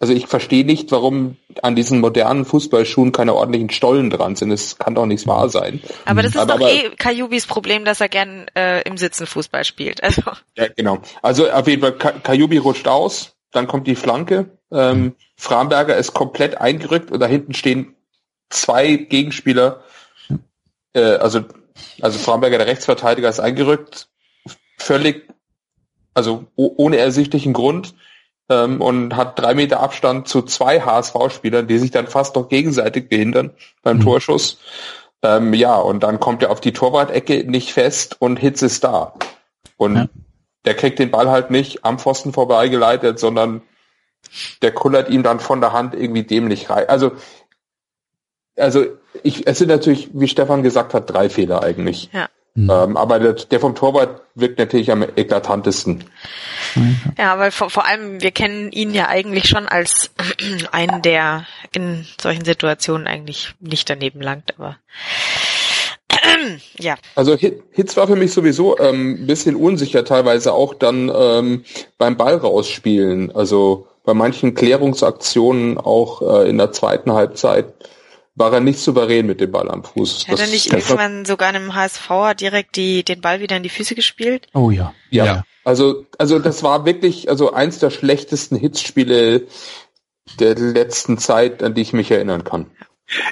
Also ich verstehe nicht, warum an diesen modernen Fußballschuhen keine ordentlichen Stollen dran sind. Das kann doch nicht wahr sein. Aber das ist aber, doch aber, eh Kajubis Problem, dass er gern äh, im Sitzen Fußball spielt. Also. Ja, genau. Also auf jeden Fall, Kajubi rutscht aus, dann kommt die Flanke. Ähm, Framberger ist komplett eingerückt und da hinten stehen zwei Gegenspieler äh, also, also Framberger, der Rechtsverteidiger, ist eingerückt, völlig, also ohne ersichtlichen Grund ähm, und hat drei Meter Abstand zu zwei HSV-Spielern, die sich dann fast noch gegenseitig behindern beim mhm. Torschuss. Ähm, ja, und dann kommt er auf die Torwart-Ecke nicht fest und Hitz ist da. Und ja. der kriegt den Ball halt nicht am Pfosten vorbeigeleitet, sondern der kullert ihm dann von der Hand irgendwie dämlich rein. Also, also ich, es sind natürlich, wie Stefan gesagt hat, drei Fehler eigentlich. Ja. Mhm. Ähm, aber der, der, vom Torwart wirkt natürlich am eklatantesten. Ja, weil vor, vor allem, wir kennen ihn ja eigentlich schon als <clears throat> einen, der in solchen Situationen eigentlich nicht daneben langt, aber <clears throat> ja. Also Hitz war für mich sowieso ähm, ein bisschen unsicher, teilweise auch dann ähm, beim Ball rausspielen. Also bei manchen Klärungsaktionen auch äh, in der zweiten Halbzeit war er nicht souverän mit dem Ball am Fuß. Hat er nicht irgendwann sogar einem HSV direkt die, den Ball wieder in die Füße gespielt? Oh ja. Ja. ja. Also, also das war wirklich, also eins der schlechtesten Hitzspiele der letzten Zeit, an die ich mich erinnern kann.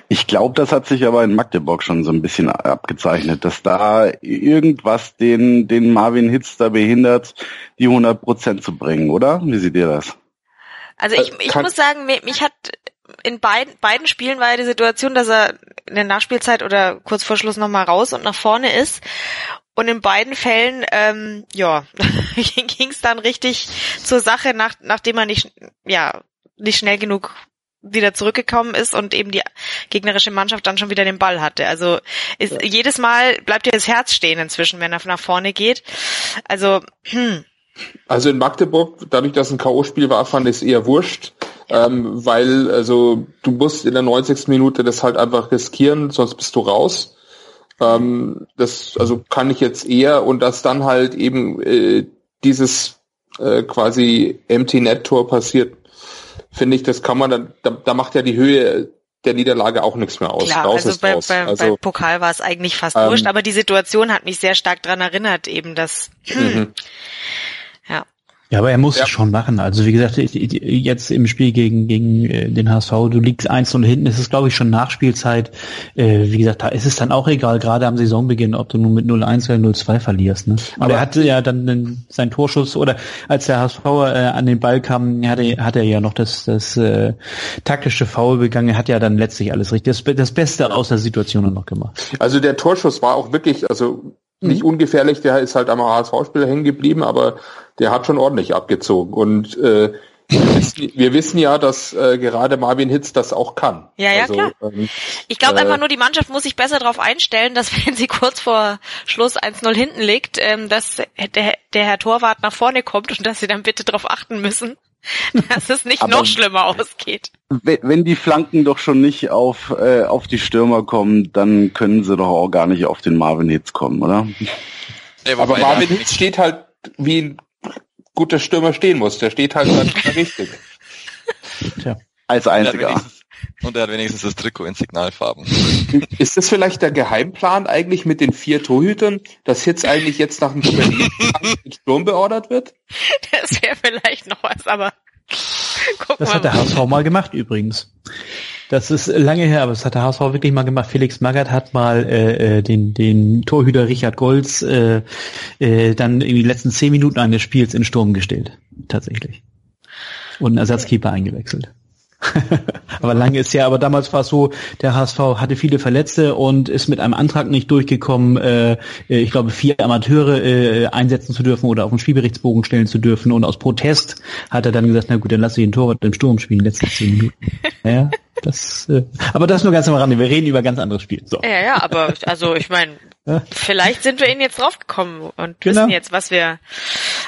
Ich glaube, das hat sich aber in Magdeburg schon so ein bisschen abgezeichnet, dass da irgendwas den, den Marvin Hitz da behindert, die 100 Prozent zu bringen, oder? Wie seht ihr das? Also ich, ich muss sagen, mich hat in beiden, beiden Spielen war ja die Situation, dass er in der Nachspielzeit oder kurz vor Schluss nochmal raus und nach vorne ist. Und in beiden Fällen, ähm, ja, <laughs> ging es dann richtig zur Sache, nach, nachdem er nicht, ja, nicht schnell genug wieder zurückgekommen ist und eben die gegnerische Mannschaft dann schon wieder den Ball hatte. Also ist, ja. jedes Mal bleibt dir das Herz stehen inzwischen, wenn er nach vorne geht. Also hm. <clears throat> Also in Magdeburg, dadurch, dass ein K.O.-Spiel war, fand ich es eher wurscht ähm, weil also du musst in der 90. Minute das halt einfach riskieren, sonst bist du raus. Ähm, das also kann ich jetzt eher und dass dann halt eben äh, dieses äh, quasi Empty Net Tor passiert, finde ich, das kann man dann, da, da macht ja die Höhe der Niederlage auch nichts mehr aus. Klar, raus also, bei, raus. Bei, also bei Pokal war es eigentlich fast ähm, wurscht, aber die Situation hat mich sehr stark dran erinnert, eben dass hm, ja. Aber er muss ja. es schon machen. Also wie gesagt, jetzt im Spiel gegen, gegen äh, den HSV, du liegst eins und hinten, ist es glaube ich schon Nachspielzeit. Äh, wie gesagt, da ist es dann auch egal, gerade am Saisonbeginn, ob du nun mit 0-1 oder 0-2 verlierst. Ne? Aber er hatte ja dann seinen Torschuss oder als der HSV äh, an den Ball kam, hat er, hat er ja noch das, das äh, taktische Foul begangen. Er hat ja dann letztlich alles richtig, das, das Beste aus der Situation noch gemacht. Also der Torschuss war auch wirklich, also nicht mhm. ungefährlich, der ist halt am HSV-Spieler hängen geblieben, aber der hat schon ordentlich abgezogen. Und äh, wir, wissen, wir wissen ja, dass äh, gerade Marvin Hitz das auch kann. Ja, ja, also, klar. Ähm, ich glaube äh, einfach nur, die Mannschaft muss sich besser darauf einstellen, dass <laughs> wenn sie kurz vor Schluss 1-0 hinten liegt, ähm, dass der, der Herr Torwart nach vorne kommt und dass sie dann bitte darauf achten müssen, <laughs> dass es nicht noch schlimmer ausgeht. Wenn die Flanken doch schon nicht auf, äh, auf die Stürmer kommen, dann können sie doch auch gar nicht auf den Marvin Hitz kommen, oder? Ja, aber Marvin Hitz steht halt wie ein guter Stürmer stehen muss. Der steht halt <laughs> richtig. Tja. Als einziger. Und er hat wenigstens das Trikot in Signalfarben. Ist das vielleicht der Geheimplan eigentlich mit den vier Torhütern, dass jetzt eigentlich jetzt nach dem Berlin <laughs> Sturm beordert wird? Das wäre vielleicht noch was, aber guck Das mal hat der HSV mal gemacht übrigens. Das ist lange her, aber das hat der HSV wirklich mal gemacht. Felix Magath hat mal äh, äh, den, den Torhüter Richard Golz äh, äh, dann in die letzten zehn Minuten eines Spiels in Sturm gestellt. Tatsächlich. Und einen Ersatzkeeper eingewechselt. <laughs> aber lange ist ja, aber damals war es so, der HSV hatte viele Verletzte und ist mit einem Antrag nicht durchgekommen, äh, ich glaube, vier Amateure äh, einsetzen zu dürfen oder auf den Spielberichtsbogen stellen zu dürfen. Und aus Protest hat er dann gesagt, na gut, dann lasse ich den Torwart im Sturm spielen, letzten zehn Minuten. <laughs> Ja, das, äh, aber das nur ganz am Rande. Wir reden über ganz anderes Spiel. So. Ja, ja, aber also ich meine, vielleicht sind wir ihnen jetzt draufgekommen und genau. wissen jetzt, was wir,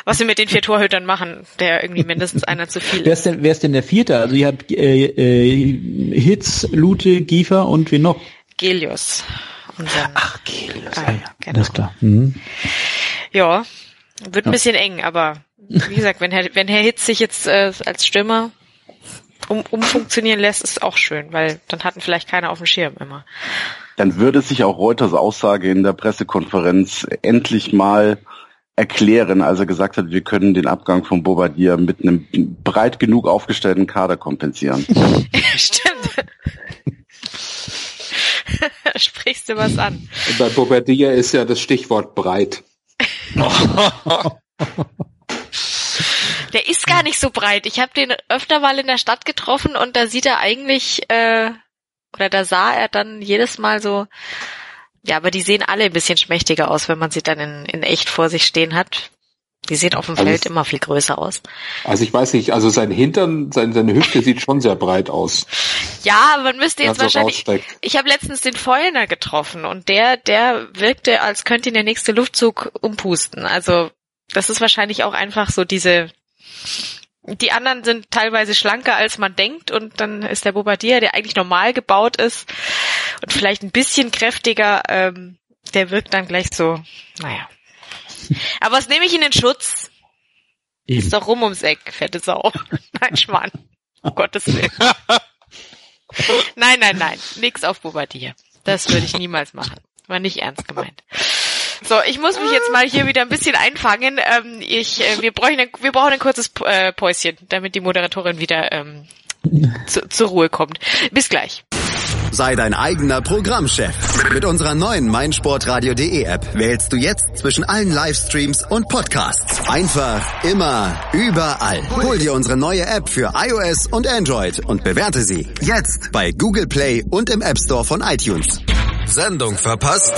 was wir mit den vier Torhütern machen, der irgendwie mindestens einer zu viel ist. Wer ist denn, wer ist denn der Vierte? Also ihr habt äh, äh, Hitz, Lute, Giefer und wen noch? Gelius. Unseren, Ach, Kelius, Ah, ja, ja, genau. alles klar. Mhm. ja, wird ein bisschen eng, aber wie gesagt, wenn Herr, wenn Herr Hitz sich jetzt äh, als Stürmer um, umfunktionieren lässt, ist auch schön, weil dann hatten vielleicht keiner auf dem Schirm immer. Dann würde sich auch Reuters Aussage in der Pressekonferenz endlich mal erklären, als er gesagt hat, wir können den Abgang von Bobadilla mit einem breit genug aufgestellten Kader kompensieren. <laughs> Stimmt. <laughs> Sprichst du was an? Bei Bobadilla ist ja das Stichwort breit. <laughs> Der ist gar nicht so breit. Ich habe den öfter mal in der Stadt getroffen und da sieht er eigentlich, äh, oder da sah er dann jedes Mal so, ja, aber die sehen alle ein bisschen schmächtiger aus, wenn man sie dann in, in echt vor sich stehen hat. Die sehen auf dem Also Feld immer viel größer aus. Also ich weiß nicht, also sein Hintern, sein, seine Hüfte sieht schon sehr breit aus. Ja, man müsste jetzt so wahrscheinlich. raussteckt. Ich habe letztens den Vollner getroffen und der, der wirkte, als könnte ihn der nächste Luftzug umpusten. Also das ist wahrscheinlich auch einfach so diese. Die anderen sind teilweise schlanker, als man denkt, und dann ist der Bobadilla, der eigentlich normal gebaut ist und vielleicht ein bisschen kräftiger, ähm, der wirkt dann gleich so, naja. <laughs> Aber was nehme ich in den Schutz? Ist Eben. doch rum ums Eck, fette Sau. <laughs> Nein, Schmarrn. Um Gottes Willen. <laughs> Nein, nein, nein. Nix auf Bobadilla. Das würde ich niemals machen. War nicht ernst gemeint. So, ich muss mich jetzt mal hier wieder ein bisschen einfangen. Ähm, ich, äh, wir, brauchen ein, wir brauchen ein kurzes äh, Päuschen, damit die Moderatorin wieder ähm, zu, zur Ruhe kommt. Bis gleich. Sei dein eigener Programmchef. Mit unserer neuen meinsportradio.de App wählst du jetzt zwischen allen Livestreams und Podcasts. Einfach, immer, überall. Hol dir unsere neue App für iOS und Android und bewerte sie jetzt bei Google Play und im App Store von iTunes. Sendung verpasst?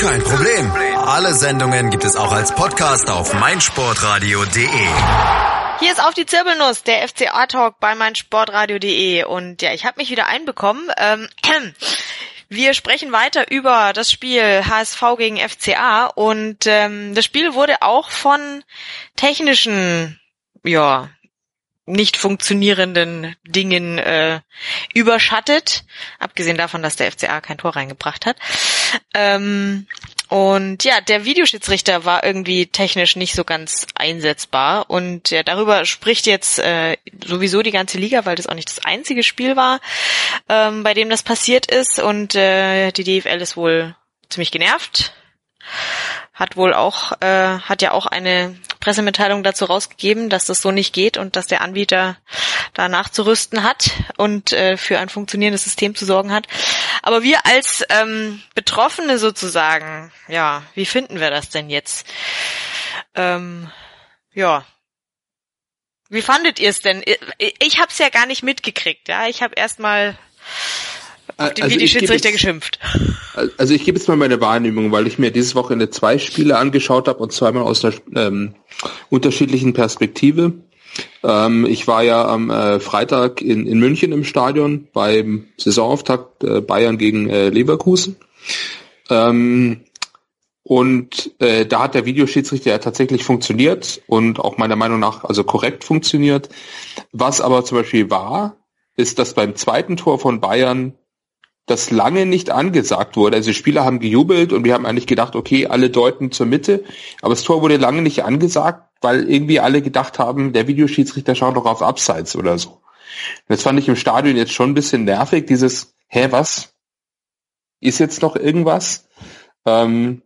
Kein Problem. Alle Sendungen gibt es auch als Podcast auf meinsportradio.de. Hier ist auf die Zirbelnuss, der FCA-Talk bei meinsportradio.de und ja, ich habe mich wieder einbekommen. Ähm, <clears throat> wir sprechen weiter über das Spiel HSV gegen FCA und ähm, das Spiel wurde auch von technischen, ja, nicht funktionierenden Dingen äh, überschattet, abgesehen davon, dass der FCA kein Tor reingebracht hat. Ähm, und ja, der Videoschiedsrichter war irgendwie technisch nicht so ganz einsetzbar. Und ja, darüber spricht jetzt äh, sowieso die ganze Liga, weil das auch nicht das einzige Spiel war, ähm, bei dem das passiert ist. Und äh, die DFL ist wohl ziemlich genervt. Hat wohl auch, äh, hat ja auch eine Pressemitteilung dazu rausgegeben, dass das so nicht geht und dass der Anbieter da nachzurüsten hat und äh, für ein funktionierendes System zu sorgen hat. Aber wir als ähm, Betroffene sozusagen, ja, wie finden wir das denn jetzt? Ähm, ja. Wie fandet ihr es denn? Ich, ich habe ja gar nicht mitgekriegt, ja. Ich habe erst mal auf den Also ich gebe Videoschiedsrichter jetzt- geschimpft. Also ich gebe jetzt mal meine Wahrnehmung, weil ich mir dieses Wochenende zwei Spiele angeschaut habe und zweimal aus einer ähm, unterschiedlichen Perspektive. Ähm, ich war ja am äh, Freitag in, in München im Stadion beim Saisonauftakt äh, Bayern gegen äh, Leverkusen. Ähm, und äh, da hat der Videoschiedsrichter ja tatsächlich funktioniert und auch meiner Meinung nach also korrekt funktioniert. Was aber zum Beispiel war, ist, dass beim zweiten Tor von Bayern das lange nicht angesagt wurde. Also die Spieler haben gejubelt und wir haben eigentlich gedacht, okay, alle deuten zur Mitte, aber das Tor wurde lange nicht angesagt, weil irgendwie alle gedacht haben, der Videoschiedsrichter schaut doch auf Abseits oder so. Das fand ich im Stadion jetzt schon ein bisschen nervig, dieses, hä, was? Ist jetzt noch irgendwas? Ähm,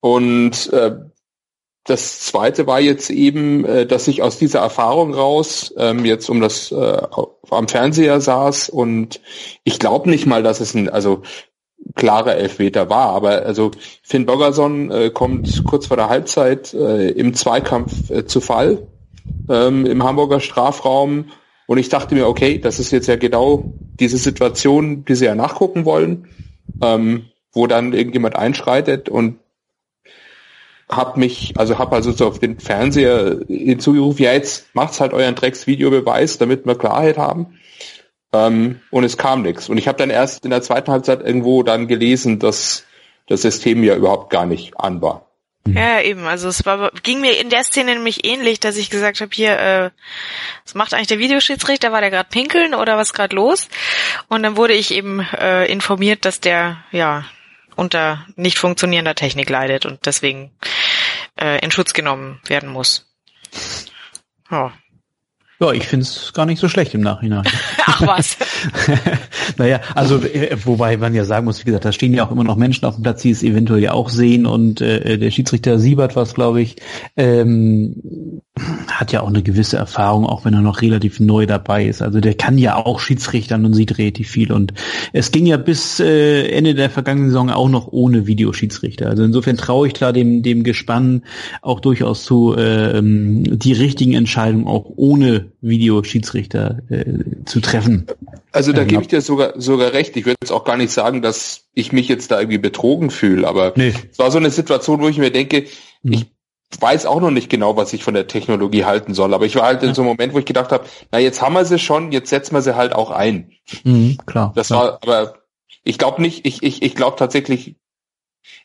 und äh, das zweite war jetzt eben, äh, dass ich aus dieser Erfahrung raus ähm, jetzt um das äh, am Fernseher saß und ich glaube nicht mal, dass es ein also klarer Elfmeter war, aber also Finn Bogerson äh, kommt kurz vor der Halbzeit äh, im Zweikampf äh, zu Fall ähm, im Hamburger Strafraum. Und ich dachte mir, okay, das ist jetzt ja genau diese Situation, die sie ja nachgucken wollen, ähm, wo dann irgendjemand einschreitet und hab mich, also hab also so auf den Fernseher hinzugerufen, ja, jetzt macht's halt euren Drecks-Videobeweis, damit wir Klarheit haben. Ähm, und es kam nichts. Und ich habe dann erst in der zweiten Halbzeit irgendwo dann gelesen, dass das System ja überhaupt gar nicht an war. Ja, eben. Also es war, ging mir in der Szene nämlich ähnlich, dass ich gesagt habe, hier, äh, was macht eigentlich der Videoschiedsrichter? War der gerade pinkeln oder was gerade los? Und dann wurde ich eben äh, informiert, dass der ja unter nicht funktionierender Technik leidet und deswegen äh, in Schutz genommen werden muss. Ja. Ja, ich find's gar nicht so schlecht im Nachhinein. <laughs> Ach was. <laughs> naja, also äh, wobei man ja sagen muss, wie gesagt, da stehen ja auch immer noch Menschen auf dem Platz, die es eventuell ja auch sehen und äh, der Schiedsrichter Siebert was, glaube ich, ähm, hat ja auch eine gewisse Erfahrung, auch wenn er noch relativ neu dabei ist. Also der kann ja auch Schiedsrichtern und sieht relativ viel. Und es ging ja bis äh, Ende der vergangenen Saison auch noch ohne Videoschiedsrichter. Also insofern traue ich da dem, dem Gespann auch durchaus zu, äh, die richtigen Entscheidungen auch ohne Videoschiedsrichter äh, zu treffen. Also da ähm, gebe ich dir sogar sogar recht. Ich würde jetzt auch gar nicht sagen, dass ich mich jetzt da irgendwie betrogen fühle, aber nee. es war so eine Situation, wo ich mir denke, ich weiß auch noch nicht genau, was ich von der Technologie halten soll. Aber ich war halt in so einem Moment, wo ich gedacht habe, na jetzt haben wir sie schon, jetzt setzen wir sie halt auch ein. Mhm, klar. Das klar. war, aber ich glaube nicht, ich, ich, ich glaube tatsächlich,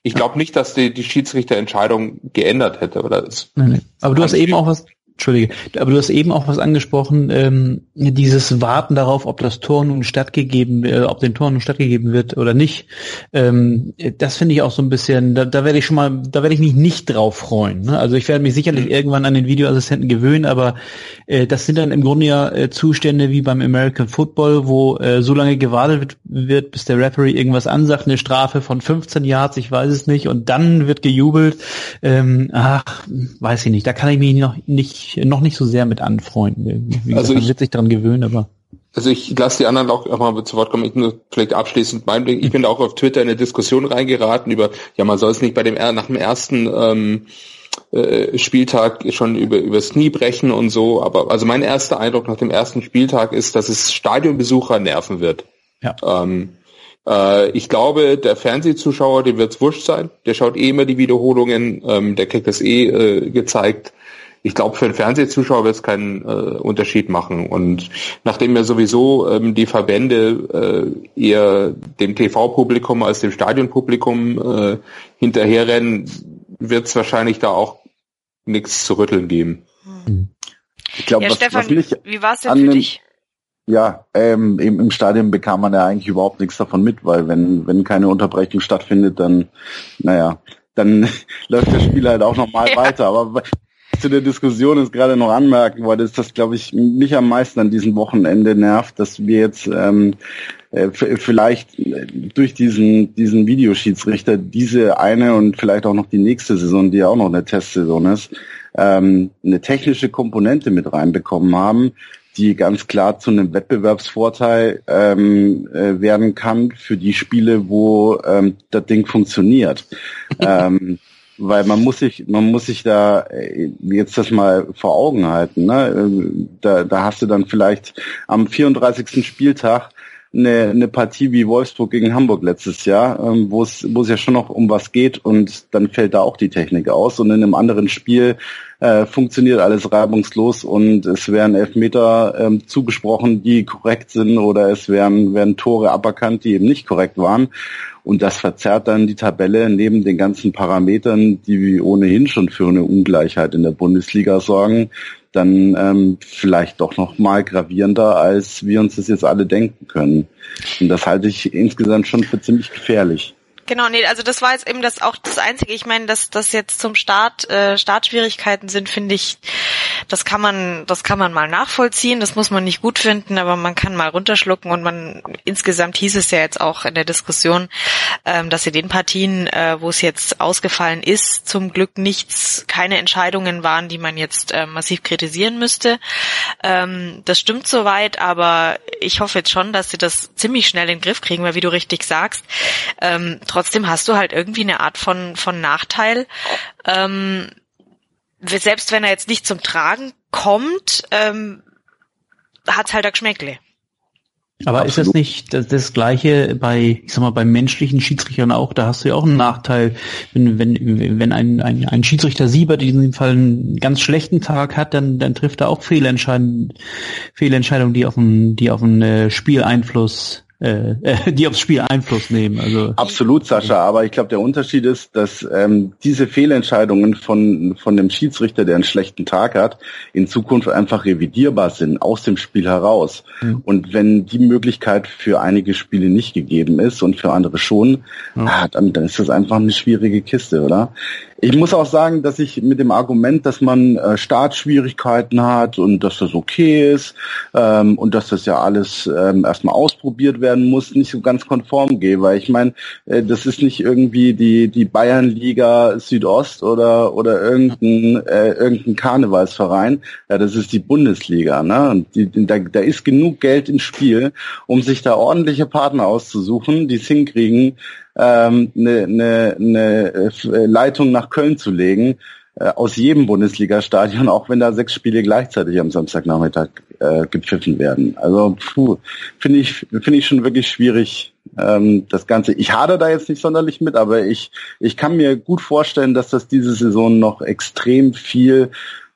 ich glaube nicht, dass die, die Schiedsrichterentscheidung geändert hätte. Oder nee, nee. Aber du hast eben auch was, Entschuldige, aber du hast eben auch was angesprochen, ähm, dieses Warten darauf, ob das Tor nun stattgegeben, äh, ob dem Tor nun stattgegeben wird oder nicht. Ähm, das finde ich auch so ein bisschen, da, da werde ich schon mal, da werde ich mich nicht drauf freuen. Ne? Also ich werde mich sicherlich mhm. irgendwann an den Videoassistenten gewöhnen, aber äh, das sind dann im Grunde ja äh, Zustände wie beim American Football, wo äh, so lange gewartet wird, wird, bis der Referee irgendwas ansagt, eine Strafe von 15 Yards, ich weiß es nicht, und dann wird gejubelt. Ähm, ach, weiß ich nicht, da kann ich mich noch nicht noch nicht so sehr mit anfreunden. Wie gesagt, also ich, man wird sich daran gewöhnen, aber. Also ich lasse die anderen auch, auch mal zu Wort kommen. Ich nur vielleicht abschließend mein Ding. Ich bin auch auf Twitter in eine Diskussion reingeraten über, ja, man soll es nicht bei dem nach dem ersten ähm, äh, Spieltag schon über übers Knie brechen und so. Aber also mein erster Eindruck nach dem ersten Spieltag ist, dass es Stadionbesucher nerven wird. Ja. Ähm, äh, ich glaube, der Fernsehzuschauer, dem wird's wurscht sein. Der schaut eh immer die Wiederholungen. Ähm, der kriegt das eh äh, gezeigt ich glaube, für den Fernsehzuschauer wird es keinen äh, Unterschied machen. Und nachdem ja sowieso ähm, die Verbände äh, eher dem TV-Publikum als dem Stadionpublikum äh, hinterherrennen, wird es wahrscheinlich da auch nichts zu rütteln geben. Hm. Ich glaube, ja, was, Stefan, was wie war es denn für dich? Ja, ähm, im, im Stadion bekam man ja eigentlich überhaupt nichts davon mit, weil wenn, wenn keine Unterbrechung stattfindet, dann, naja, dann <laughs> läuft das Spiel halt auch nochmal <laughs> ja. weiter. Aber zu der Diskussion ist gerade noch anmerken wollte, ist das, glaube ich, mich am meisten an diesem Wochenende nervt, dass wir jetzt ähm, äh, vielleicht äh, durch diesen, diesen Videoschiedsrichter diese eine und vielleicht auch noch die nächste Saison, die ja auch noch eine Testsaison ist, ähm, eine technische Komponente mit reinbekommen haben, die ganz klar zu einem Wettbewerbsvorteil ähm, äh, werden kann für die Spiele, wo ähm, das Ding funktioniert. <laughs> ähm, weil man muss sich, man muss sich da äh, jetzt das mal vor Augen halten. Ne? Ähm, da, da hast du dann vielleicht am 34. Spieltag eine, eine Partie wie Wolfsburg gegen Hamburg letztes Jahr, ähm, wo es wo es ja schon noch um was geht und dann fällt da auch die Technik aus und in einem anderen Spiel äh, funktioniert alles reibungslos und es werden Elfmeter ähm, zugesprochen, die korrekt sind oder es werden, werden Tore aberkannt, die eben nicht korrekt waren. Und das verzerrt dann die Tabelle neben den ganzen Parametern, die ohnehin schon für eine Ungleichheit in der Bundesliga sorgen, dann ähm, vielleicht doch noch mal gravierender, als wir uns das jetzt alle denken können. Und das halte ich insgesamt schon für ziemlich gefährlich. Genau, nee, also das war jetzt eben das auch das Einzige. Ich meine, dass das jetzt zum Start äh, Startschwierigkeiten sind, finde ich, das kann man, das kann man mal nachvollziehen. Das muss man nicht gut finden, aber man kann mal runterschlucken und man insgesamt hieß es ja jetzt auch in der Diskussion, ähm, dass in den Partien, äh, wo es jetzt ausgefallen ist, zum Glück nichts, keine Entscheidungen waren, die man jetzt äh, massiv kritisieren müsste. Ähm, das stimmt soweit, aber ich hoffe jetzt schon, dass sie das ziemlich schnell in den Griff kriegen, weil wie du richtig sagst, ähm, trotzdem hast du halt irgendwie eine Art von, von Nachteil. Ähm, selbst wenn er jetzt nicht zum Tragen kommt, ähm, hat's halt ein Geschmäckle. Aber Absolut. ist das nicht das, das, gleiche bei, ich sag mal, bei menschlichen Schiedsrichtern auch? Da hast du ja auch einen Nachteil, wenn, wenn, wenn ein, ein, ein Schiedsrichter Siebert in diesem Fall einen ganz schlechten Tag hat, dann, dann trifft er auch Fehlentscheidungen, Fehlentscheidungen, die auf ein, die auf ein äh, Spieleinfluss äh, äh, die aufs Spiel Einfluss nehmen. Also absolut, Sascha. Aber ich glaube, der Unterschied ist, dass ähm, diese Fehlentscheidungen von von dem Schiedsrichter, der einen schlechten Tag hat, in Zukunft einfach revidierbar sind aus dem Spiel heraus. Mhm. Und wenn die Möglichkeit für einige Spiele nicht gegeben ist und für andere schon, mhm. ah, dann, dann ist das einfach eine schwierige Kiste, oder? Ich muss auch sagen, dass ich mit dem Argument, dass man äh, Startschwierigkeiten hat und dass das okay ist ähm, und dass das ja alles ähm, erstmal ausprobiert werden muss, nicht so ganz konform gehe, weil ich meine, äh, das ist nicht irgendwie die die Bayernliga Südost oder oder irgendein äh, irgendein Karnevalsverein, ja, das ist die Bundesliga, ne? Und die, da, da ist genug Geld im Spiel, um sich da ordentliche Partner auszusuchen, die es hinkriegen, ähm, eine, eine, eine äh, Leitung nach Köln zu legen, äh, aus jedem Bundesliga-Stadion, auch wenn da sechs Spiele gleichzeitig am Samstagnachmittag äh, gepfiffen werden. Also finde ich finde ich schon wirklich schwierig ähm, das Ganze. Ich hadere da jetzt nicht sonderlich mit, aber ich ich kann mir gut vorstellen, dass das diese Saison noch extrem viel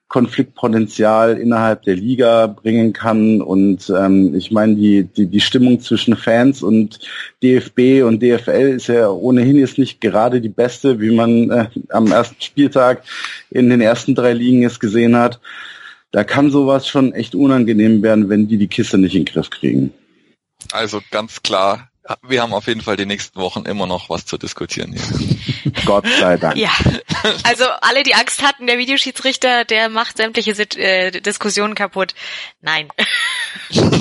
Konfliktpotenzial innerhalb der Liga bringen kann. Und ähm, ich meine, die, die, die Stimmung zwischen Fans und DFB und DFL ist ja ohnehin jetzt nicht gerade die beste, wie man äh, am ersten Spieltag in den ersten drei Ligen jetzt gesehen hat. Da kann sowas schon echt unangenehm werden, wenn die die Kiste nicht in den Griff kriegen. Also ganz klar, wir haben auf jeden Fall die nächsten Wochen immer noch was zu diskutieren hier. <laughs> Gott sei Dank. Ja. Also alle, die Angst hatten, der Videoschiedsrichter, der macht sämtliche äh, Diskussionen kaputt. Nein. <laughs>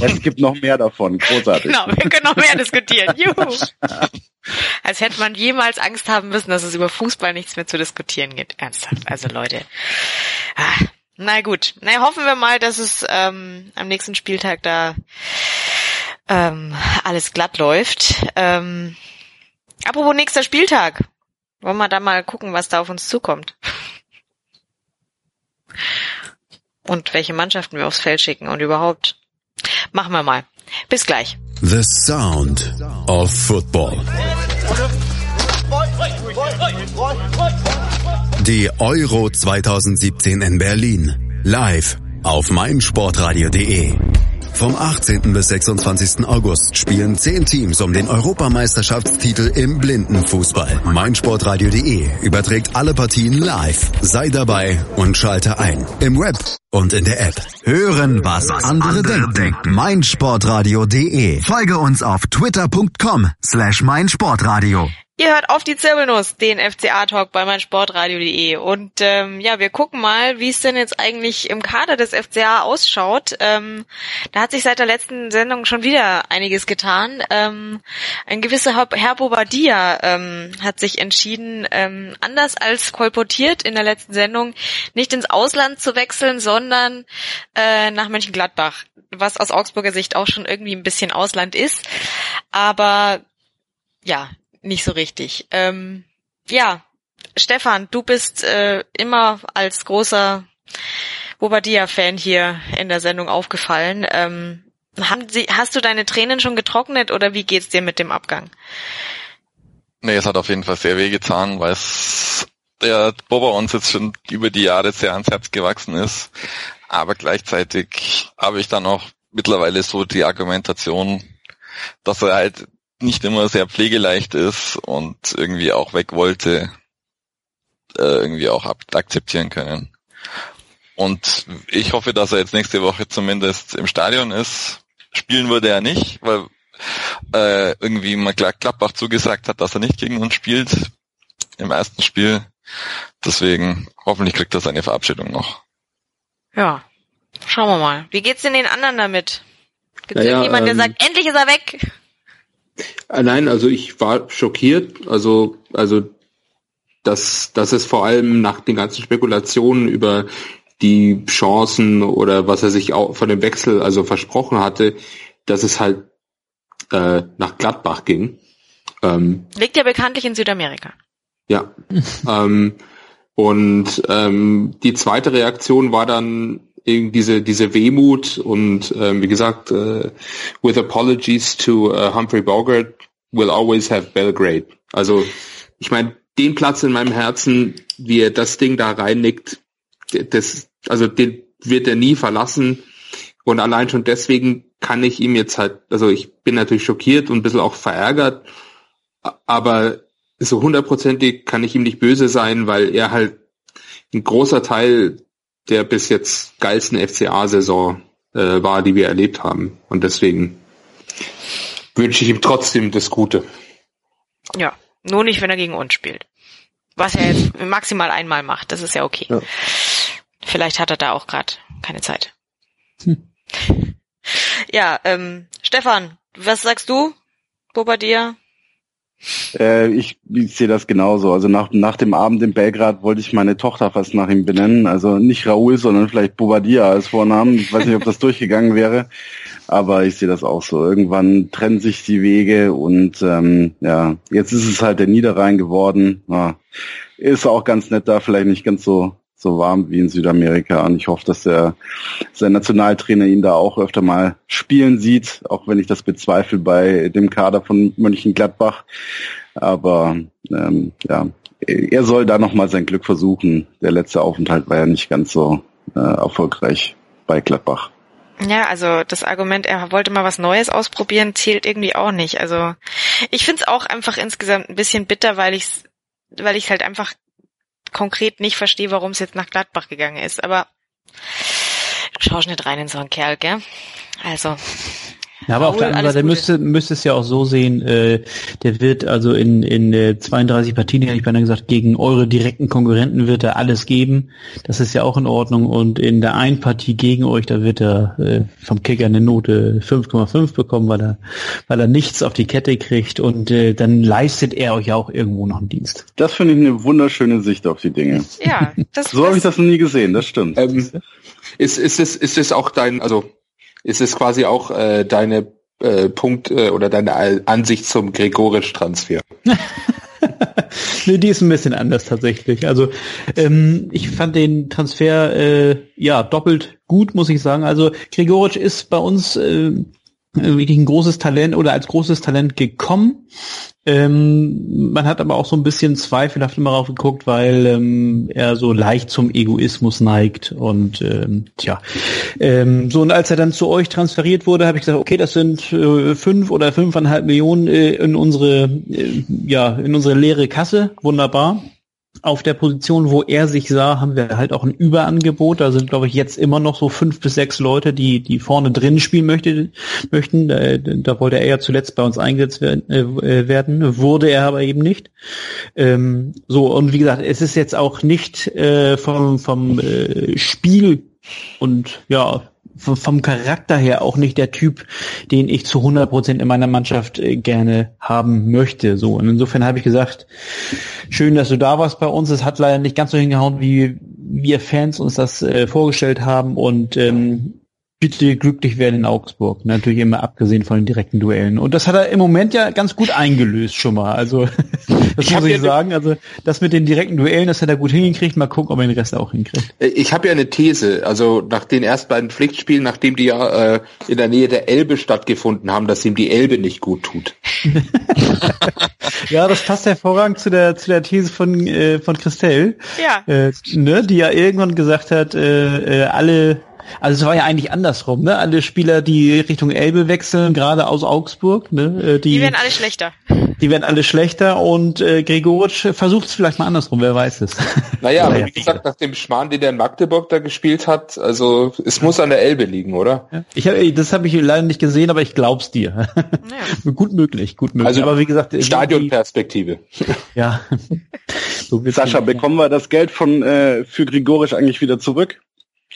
Es gibt noch mehr davon. Großartig. Genau, wir können noch mehr diskutieren. Juhu. Als hätte man jemals Angst haben müssen, dass es über Fußball nichts mehr zu diskutieren gibt. Ernsthaft. Also Leute. Ah, na gut. Na, hoffen wir mal, dass es ähm, am nächsten Spieltag da ähm, alles glatt läuft. Ähm, apropos nächster Spieltag. Wollen wir da mal gucken, was da auf uns zukommt? Und welche Mannschaften wir aufs Feld schicken und überhaupt. Machen wir mal. Bis gleich. The Sound of Football. Die Euro 2017 in Berlin. Live auf meinsportradio.de. Vom 18. bis 26. August spielen zehn Teams um den Europameisterschaftstitel im Blindenfußball. meinsportradio.de überträgt alle Partien live. Sei dabei und schalte ein. Im Web und in der App. Hören, was, was andere, andere denken. denken. meinsportradio.de. Folge uns auf twitter.com slash meinsportradio. Ihr hört auf die Zirbelnuss, den FCA-Talk bei meinsportradio.de. Und ähm, ja, wir gucken mal, wie es denn jetzt eigentlich im Kader des FCA ausschaut. Ähm, da hat sich seit der letzten Sendung schon wieder einiges getan. Ähm, ein gewisser Herr Bobadilla ähm, hat sich entschieden, ähm, anders als kolportiert in der letzten Sendung, nicht ins Ausland zu wechseln, sondern äh, nach Mönchengladbach, was aus Augsburger Sicht auch schon irgendwie ein bisschen Ausland ist. Aber ja, nicht so richtig. Ähm, ja, Stefan, du bist äh, immer als großer Bobadilla-Fan hier in der Sendung aufgefallen. Ähm, Sie, hast du deine Tränen schon getrocknet oder wie geht's dir mit dem Abgang? Nee, es hat auf jeden Fall sehr weh getan, weil es der Boba uns jetzt schon über die Jahre sehr ans Herz gewachsen ist. Aber gleichzeitig habe ich dann auch mittlerweile so die Argumentation, dass er halt nicht immer sehr pflegeleicht ist und irgendwie auch weg wollte, äh, irgendwie auch akzeptieren können. Und ich hoffe, dass er jetzt nächste Woche zumindest im Stadion ist. Spielen würde er nicht, weil äh, irgendwie mal Klappbach zugesagt hat, dass er nicht gegen uns spielt im ersten Spiel. Deswegen hoffentlich kriegt er seine Verabschiedung noch. Ja, schauen wir mal. Wie geht's denn den anderen damit? Gibt es naja, jemand, der ähm, sagt, endlich ist er weg? Äh, nein, also ich war schockiert. Also, also dass, dass es vor allem nach den ganzen Spekulationen über die Chancen oder was er sich auch von dem Wechsel also versprochen hatte, dass es halt äh, nach Gladbach ging. Ähm, Liegt ja bekanntlich in Südamerika. Ja. <laughs> ähm, und ähm, die zweite Reaktion war dann diese, diese Wehmut und ähm, wie gesagt, äh, with apologies to uh, Humphrey Bogart, will always have Belgrade. Also ich meine, den Platz in meinem Herzen, wie er das Ding da reinnickt, das, also den wird er nie verlassen. Und allein schon deswegen kann ich ihm jetzt halt, also ich bin natürlich schockiert und ein bisschen auch verärgert, aber so hundertprozentig kann ich ihm nicht böse sein, weil er halt ein großer Teil der bis jetzt geilsten FCA-Saison äh, war, die wir erlebt haben. Und deswegen wünsche ich ihm trotzdem das Gute. Ja, nur nicht, wenn er gegen uns spielt. Was er jetzt maximal einmal macht, das ist ja okay. Ja. Vielleicht hat er da auch gerade keine Zeit. Hm. Ja, ähm, Stefan, was sagst du? Bobadilla? Äh, ich, ich sehe das genauso. Also nach, nach dem Abend in Belgrad wollte ich meine Tochter fast nach ihm benennen. Also nicht Raoul, sondern vielleicht Bobadilla als Vornamen. Ich weiß nicht, ob das <laughs> durchgegangen wäre. Aber ich sehe das auch so. Irgendwann trennen sich die Wege und ähm, ja, jetzt ist es halt der Niederrhein geworden. Ja, ist auch ganz nett da, vielleicht nicht ganz so so warm wie in Südamerika. Und ich hoffe, dass der sein Nationaltrainer ihn da auch öfter mal spielen sieht, auch wenn ich das bezweifle bei dem Kader von Mönchengladbach. Aber ähm, ja, er soll da nochmal sein Glück versuchen. Der letzte Aufenthalt war ja nicht ganz so äh, erfolgreich bei Gladbach. Ja, also das Argument, er wollte mal was Neues ausprobieren, zählt irgendwie auch nicht. Also ich finde es auch einfach insgesamt ein bisschen bitter, weil ich weil ich halt einfach konkret nicht verstehe, warum es jetzt nach Gladbach gegangen ist. Aber du schaust nicht rein in so einen Kerl, gell? Also ja, aber Raoul, auf der anderen Seite müsste, müsste es ja auch so sehen, äh, der wird also in, in äh, 32 Partien, hätte ich beinahe gesagt, gegen eure direkten Konkurrenten wird er alles geben. Das ist ja auch in Ordnung. Und in der einen Partie gegen euch, da wird er äh, vom Kicker eine Note 5,5 bekommen, weil er, weil er nichts auf die Kette kriegt. Und äh, dann leistet er euch ja auch irgendwo noch einen Dienst. Das finde ich eine wunderschöne Sicht auf die Dinge. Ja, das, <laughs> so habe ich das noch nie gesehen, das stimmt. Ähm, ist, ist, es, ist es auch dein, also ist es quasi auch äh, deine äh, Punkt äh, oder deine Ansicht zum Gregorisch-Transfer? <laughs> nee, die ist ein bisschen anders tatsächlich. Also ähm, ich fand den Transfer äh, ja doppelt gut, muss ich sagen. Also Gregoric ist bei uns äh, wirklich ein großes Talent oder als großes Talent gekommen. Ähm, man hat aber auch so ein bisschen zweifelhaft immer drauf geguckt, weil ähm, er so leicht zum Egoismus neigt und ähm, tja. Ähm, so und als er dann zu euch transferiert wurde, habe ich gesagt, okay, das sind äh, fünf oder fünfeinhalb Millionen äh, in unsere äh, ja in unsere leere Kasse, wunderbar auf der Position, wo er sich sah, haben wir halt auch ein Überangebot. Da sind, glaube ich, jetzt immer noch so fünf bis sechs Leute, die, die vorne drin spielen möchte, möchten. Da, da wollte er ja zuletzt bei uns eingesetzt werden, äh, wurde er aber eben nicht. Ähm, so, und wie gesagt, es ist jetzt auch nicht äh, vom, vom äh, Spiel und ja, vom Charakter her auch nicht der Typ, den ich zu 100 Prozent in meiner Mannschaft äh, gerne haben möchte. So und insofern habe ich gesagt, schön, dass du da warst bei uns. Es hat leider nicht ganz so hingehauen, wie wir Fans uns das äh, vorgestellt haben und ähm, bitte glücklich werden in Augsburg. Natürlich immer abgesehen von den direkten Duellen. Und das hat er im Moment ja ganz gut eingelöst schon mal. Also <laughs> das ich muss ich ja sagen. Also das mit den direkten Duellen, das hat er gut hingekriegt. Mal gucken, ob er den Rest auch hinkriegt. Äh, ich habe ja eine These. Also nach den ersten beiden Pflichtspielen, nachdem die ja äh, in der Nähe der Elbe stattgefunden haben, dass ihm die Elbe nicht gut tut. <laughs> ja, das passt hervorragend zu der zu der These von äh, von Christelle. Ja. Äh, ne, die ja irgendwann gesagt hat, äh, äh, alle also es war ja eigentlich andersrum, ne? Alle Spieler, die Richtung Elbe wechseln, gerade aus Augsburg, ne? Äh, die, die werden alle schlechter. Die werden alle schlechter und äh, Gregoritsch versucht es vielleicht mal andersrum, wer weiß es. <laughs> Naja, aber wie gesagt, nach dem Schmarrn, den der in Magdeburg da gespielt hat, also es muss an der Elbe liegen, oder? Ja. Ich hab, das habe ich leider nicht gesehen, aber ich glaub's dir. Ja. <laughs> gut möglich, gut möglich. Also aber wie gesagt, Stadionperspektive. <laughs> ja. so Sascha, bekommen wir das Geld von äh, für Grigorisch eigentlich wieder zurück?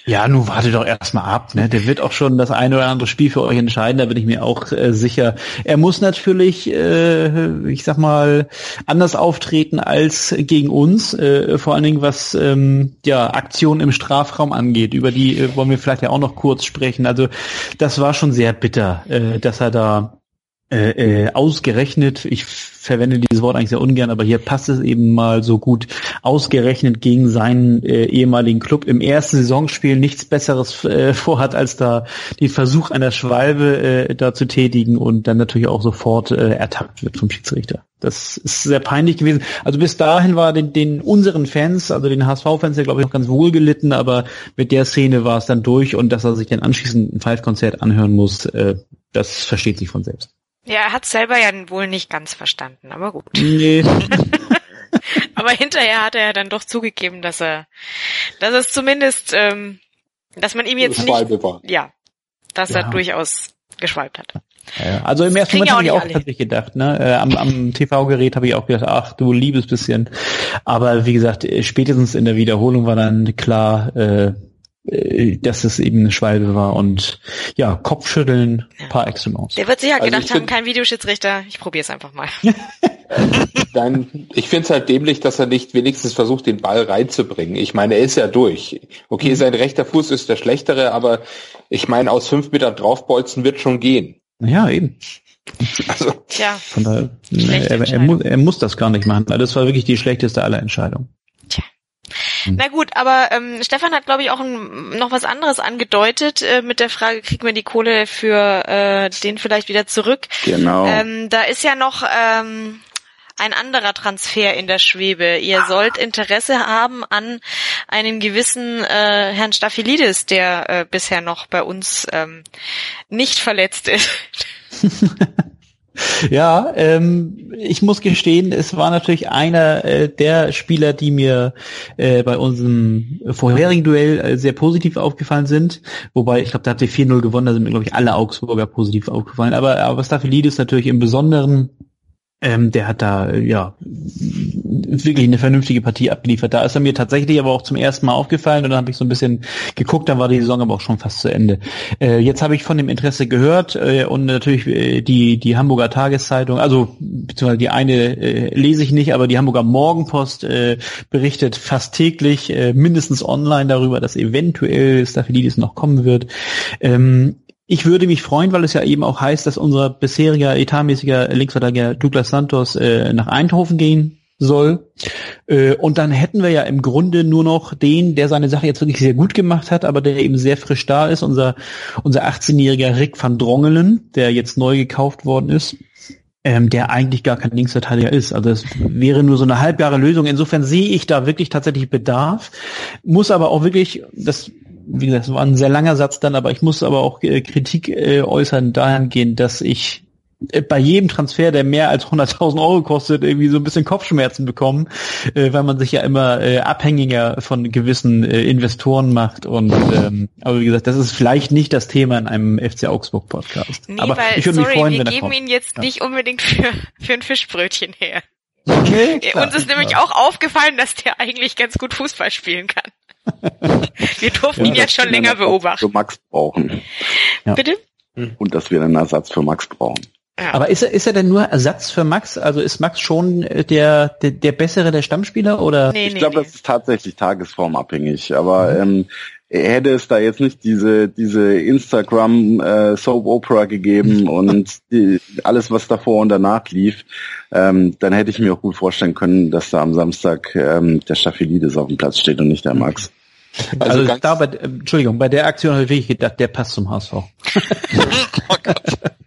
Ja, nun warte doch erstmal ab. Ne? Der wird auch schon das eine oder andere Spiel für euch entscheiden, da bin ich mir auch äh, sicher. Er muss natürlich, äh, ich sag mal, anders auftreten als gegen uns, äh, vor allen Dingen was ähm, ja, Aktionen im Strafraum angeht. Über die äh, wollen wir vielleicht ja auch noch kurz sprechen. Also das war schon sehr bitter, äh, dass er da äh, äh, ausgerechnet, ich verwende dieses Wort eigentlich sehr ungern, aber hier passt es eben mal so gut, ausgerechnet gegen seinen äh, ehemaligen Club im ersten Saisonspiel nichts Besseres äh, vorhat, als da den Versuch einer Schwalbe äh, da zu tätigen und dann natürlich auch sofort äh, ertappt wird vom Schiedsrichter. Das ist sehr peinlich gewesen. Also bis dahin war den, den unseren Fans, also den HSV-Fans, ja glaube ich noch ganz wohl gelitten, aber mit der Szene war es dann durch und dass er sich dann anschließend ein Five-Konzert anhören muss, äh, das versteht sich von selbst. Ja, er hat selber ja wohl nicht ganz verstanden, aber gut. Nee. <laughs> aber hinterher hat er ja dann doch zugegeben, dass er, dass es zumindest, ähm, dass man ihm jetzt nicht, war. ja, dass Ja. er durchaus geschwalbt hat. Ja, also im ersten Moment habe ich auch alle tatsächlich gedacht, ne? Äh, am, am TV-Gerät habe ich auch gedacht, ach du liebes bisschen. Aber wie gesagt, äh, spätestens in der Wiederholung war dann klar, äh, dass es eben eine Schwalbe war und ja, Kopfschütteln Ja. par excellence. Der wird sich ja Also gedacht haben, kein Videoschiedsrichter, ich probiere es einfach mal. <laughs> Dann, ich finde es halt dämlich, dass er nicht wenigstens versucht, den Ball reinzubringen. Ich meine, er ist ja durch. Okay, sein rechter Fuß ist der schlechtere, aber ich meine, aus fünf Metern draufbolzen wird schon gehen. Ja, eben. Also, Tja, Von daher, er, er, muss, er muss das gar nicht machen. Also Das war wirklich die schlechteste aller Entscheidungen. Na gut, aber ähm, Stefan hat, glaube ich, auch ein, noch was anderes angedeutet äh, mit der Frage, kriegen wir die Kohle für äh, den vielleicht wieder zurück? Genau. Ähm, da ist ja noch ähm, ein anderer Transfer in der Schwebe. Ihr sollt Interesse haben an einem gewissen äh, Herrn Staphylidis, der äh, bisher noch bei uns ähm, nicht verletzt ist. <laughs> <laughs> Ja, ähm, ich muss gestehen, es war natürlich einer äh, der Spieler, die mir äh, bei unserem vorherigen Duell äh, sehr positiv aufgefallen sind. Wobei, ich glaube, da habt ihr 4-0 gewonnen, da sind mir, glaube ich, alle Augsburger positiv aufgefallen. Aber, aber Staphylidis natürlich im Besonderen, ähm, der hat da, äh, ja, wirklich eine vernünftige Partie abgeliefert. Da ist er mir tatsächlich aber auch zum ersten Mal aufgefallen und dann habe ich so ein bisschen geguckt, dann war die Saison aber auch schon fast zu Ende. Äh, jetzt habe ich von dem Interesse gehört äh, und natürlich äh, die, die Hamburger Tageszeitung, also beziehungsweise die eine äh, lese ich nicht, aber die Hamburger Morgenpost äh, berichtet fast täglich, äh, mindestens online darüber, dass eventuell Staphylidis noch kommen wird. Ähm, ich würde mich freuen, weil es ja eben auch heißt, dass unser bisheriger etatmäßiger Linksverteidiger Douglas Santos äh, nach Eindhoven gehen soll. Äh, und dann hätten wir ja im Grunde nur noch den, der seine Sache jetzt wirklich sehr gut gemacht hat, aber der eben sehr frisch da ist, unser, unser 18-jähriger Rick van Drongelen, der jetzt neu gekauft worden ist. Ähm, der eigentlich gar kein Linksverteidiger ist. Also es wäre nur so eine halbjahre Lösung. Insofern sehe ich da wirklich tatsächlich Bedarf, muss aber auch wirklich, das wie gesagt, das war ein sehr langer Satz dann, aber ich muss aber auch äh, Kritik äh, äußern dahingehend, dass ich bei jedem Transfer, der mehr als 100.000 Euro kostet, irgendwie so ein bisschen Kopfschmerzen bekommen, äh, weil man sich ja immer äh, abhängiger von gewissen äh, Investoren macht und ähm, aber wie gesagt, das ist vielleicht nicht das Thema in einem FC Augsburg Podcast. Nee, aber weil, ich würde mich sorry, freuen, wir wenn er geben kommt. ihn jetzt Ja. nicht unbedingt für, für ein Fischbrötchen her. Okay, klar, Uns ist nämlich auch aufgefallen, dass der eigentlich ganz gut Fußball spielen kann. <laughs> Wir durften ihn Ja, jetzt schon dass wir länger einen Ersatz beobachten. Für Max brauchen. Ja. Bitte? Und dass wir einen Ersatz für Max brauchen. Ja. Aber ist er, ist er denn nur Ersatz für Max? Also ist Max schon äh, der, der, der bessere der Stammspieler oder? nee, Ich nee, glaube, nee. das ist tatsächlich tagesformabhängig. Aber ähm, hätte es da jetzt nicht diese diese Instagram äh, Soap Opera gegeben <laughs> und die, alles, was davor und danach lief, ähm, dann hätte ich mir auch gut vorstellen können, dass da am Samstag ähm, der Staphylidis auf dem Platz steht und nicht der Max. Also, Also ganz- da bei, äh, Entschuldigung, bei der Aktion habe ich wirklich gedacht, der passt zum HSV. <laughs>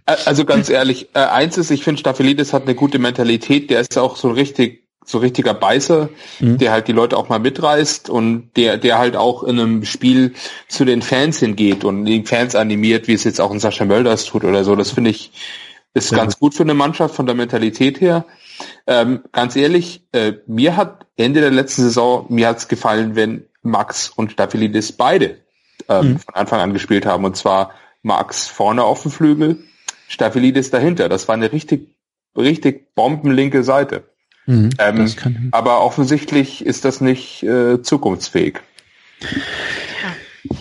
also ganz ehrlich, äh, eins ist, ich finde, Staphylidis hat eine gute Mentalität, der ist auch so richtig, so richtiger Beißer, Mhm. der halt die Leute auch mal mitreißt und der, der halt auch in einem Spiel zu den Fans hingeht und die Fans animiert, wie es jetzt auch ein Sascha Mölders tut oder so. Das finde ich, ist Sehr ganz gut für eine Mannschaft von der Mentalität her. Ähm, ganz ehrlich, äh, mir hat Ende der letzten Saison, mir hat's gefallen, wenn Max und Staphylidis beide ähm, Mhm. von Anfang an gespielt haben. Und zwar Max vorne auf dem Flügel, Staphylidis dahinter. Das war eine richtig, richtig bombenlinke Seite. Mhm, Ähm, kann, Aber offensichtlich ist das nicht äh, zukunftsfähig.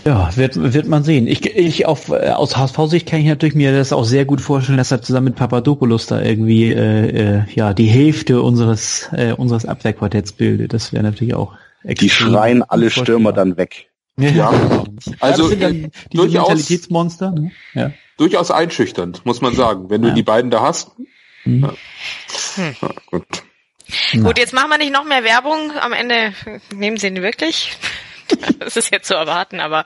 ja, wird, wird man sehen. Ich, ich auf, äh, aus HSV-Sicht kann ich natürlich mir das auch sehr gut vorstellen, dass er zusammen mit Papadopoulos da irgendwie äh, äh, ja die Hälfte unseres äh, unseres Abwehrquartetts bildet. Das wäre natürlich auch Die extrem schreien alle Stürmer dann weg. Ja, Ja. Also Also, das sind dann äh, diese durchaus- Mentalitätsmonster. Ne? Ja. Durchaus einschüchternd, muss man sagen, wenn du ja. die beiden da hast. Mhm. Ja. Hm. Ja, gut. Gut, jetzt machen wir nicht noch mehr Werbung. Am Ende nehmen sie ihn wirklich. <laughs> Das ist jetzt zu erwarten, aber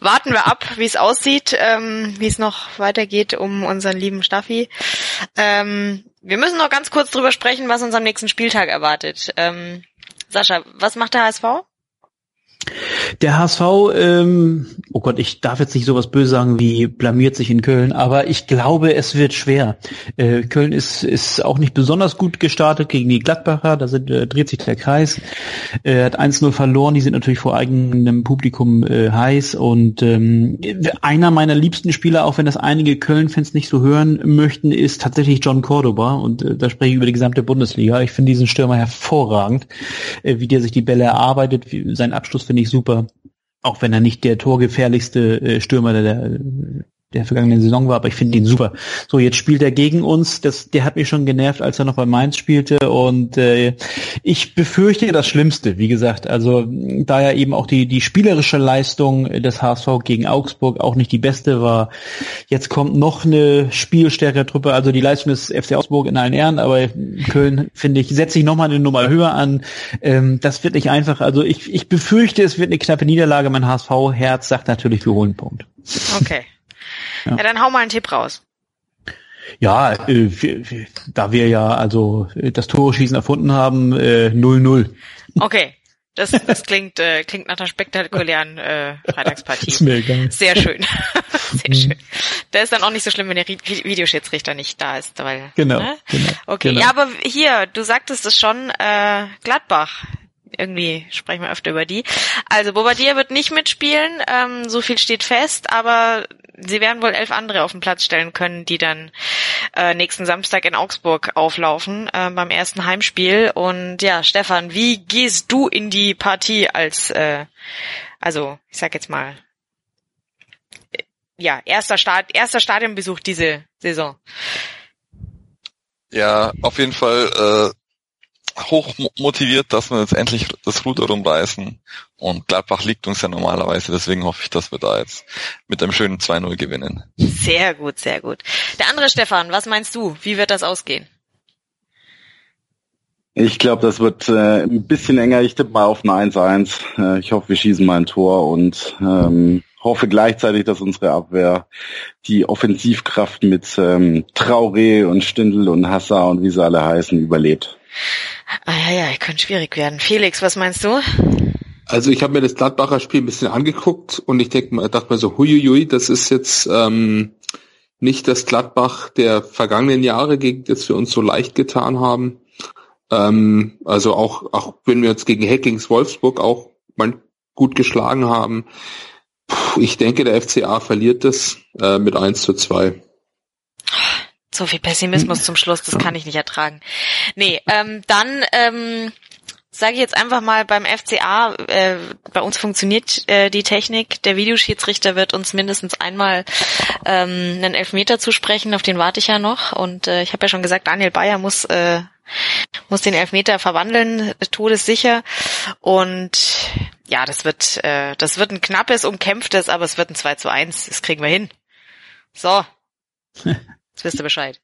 warten wir ab, wie es aussieht, ähm, wie es noch weitergeht um unseren lieben Staffi. Ähm, wir müssen noch ganz kurz drüber sprechen, was uns am nächsten Spieltag erwartet. Ähm, Sascha, was macht der HSV? Der HSV, ähm, oh Gott, ich darf jetzt nicht sowas böse sagen wie blamiert sich in Köln, aber ich glaube, es wird schwer. Äh, Köln ist, ist auch nicht besonders gut gestartet gegen die Gladbacher, da sind, äh, dreht sich der Kreis. Er hat 1-0 verloren, die sind natürlich vor eigenem Publikum äh, heiß und ähm, einer meiner liebsten Spieler, auch wenn das einige Köln-Fans nicht so hören möchten, ist tatsächlich John Cordoba und äh, da spreche ich über die gesamte Bundesliga. Ich finde diesen Stürmer hervorragend, äh, wie der sich die Bälle erarbeitet, wie, sein Abschluss finde ich super. Auch wenn er nicht der torgefährlichste äh, Stürmer der, der vergangenen Saison war, aber ich finde ihn super. So, jetzt spielt er gegen uns. Das, der hat mich schon genervt, als er noch bei Mainz spielte. Und äh, ich befürchte das Schlimmste, wie gesagt. Also da ja eben auch die, die spielerische Leistung des HSV gegen Augsburg auch nicht die beste war. Jetzt kommt noch eine spielstärkere Truppe. Also die Leistung des FC Augsburg in allen Ehren, aber Köln, finde ich, setze ich nochmal eine Nummer höher an. Ähm, das wird nicht einfach. Also ich, ich befürchte, es wird eine knappe Niederlage. Mein HSV-Herz sagt natürlich, wir holen Punkt. Okay. Ja. ja, dann hau mal einen Tipp raus. Ja, äh, da wir ja also äh, das Tore-Schießen erfunden haben, 0-0. Äh, okay, das, das klingt, äh, klingt nach einer spektakulären äh, Freitagspartie. ist mir egal. Sehr schön. <laughs> Sehr schön. Da ist dann auch nicht so schlimm, wenn der Videoschiedsrichter nicht da ist. Weil, genau, ne? genau. Okay, genau. ja, aber hier, du sagtest es schon, äh, Gladbach irgendwie sprechen wir öfter über die. Also Bobadilla wird nicht mitspielen, ähm, so viel steht fest, aber sie werden wohl elf andere auf den Platz stellen können, die dann äh, nächsten Samstag in Augsburg auflaufen äh, beim ersten Heimspiel. Und ja, Stefan, wie gehst du in die Partie als, äh, also ich sag jetzt mal, äh, ja, erster Start, erster Stadionbesuch diese Saison? Ja, auf jeden Fall äh, hoch motiviert, dass wir jetzt endlich das Ruder rumreißen. Und Gladbach liegt uns ja normalerweise, deswegen hoffe ich, dass wir da jetzt mit einem schönen 2-0 gewinnen. Sehr gut, sehr gut. Der andere Stefan, was meinst du? Wie wird das ausgehen? Ich glaube, das wird äh, ein bisschen enger. Ich tippe mal auf ein 1-1. Äh, ich hoffe, wir schießen mal ein Tor und ähm, hoffe gleichzeitig, dass unsere Abwehr die Offensivkraft mit ähm, Traoré und Stindl und Hassa und wie sie alle heißen überlebt. Ah ja, ja, könnte schwierig werden. Felix, was meinst du? Also ich habe mir das Gladbacher Spiel ein bisschen angeguckt und ich denk, dachte mir so, huiuiui, das ist jetzt ähm, nicht das Gladbach der vergangenen Jahre, gegen das wir uns so leicht getan haben. Ähm, also auch, auch wenn wir uns gegen Hackings Wolfsburg auch mal gut geschlagen haben. Ich denke, der FCA verliert das äh, mit 1 zu 2. So viel Pessimismus zum Schluss, das kann ich nicht ertragen. Nee, ähm, dann ähm, sage ich jetzt einfach mal beim FCA, äh, bei uns funktioniert äh, die Technik. Der Videoschiedsrichter wird uns mindestens einmal ähm, einen Elfmeter zusprechen, auf den warte ich ja noch. Und äh, ich habe ja schon gesagt, Daniel Bayer muss äh, muss den Elfmeter verwandeln, todessicher. Und ja, das wird äh, das wird ein knappes, umkämpftes, aber es wird ein 2 zu 1. Das kriegen wir hin. So. <laughs> Jetzt wisst ihr Bescheid.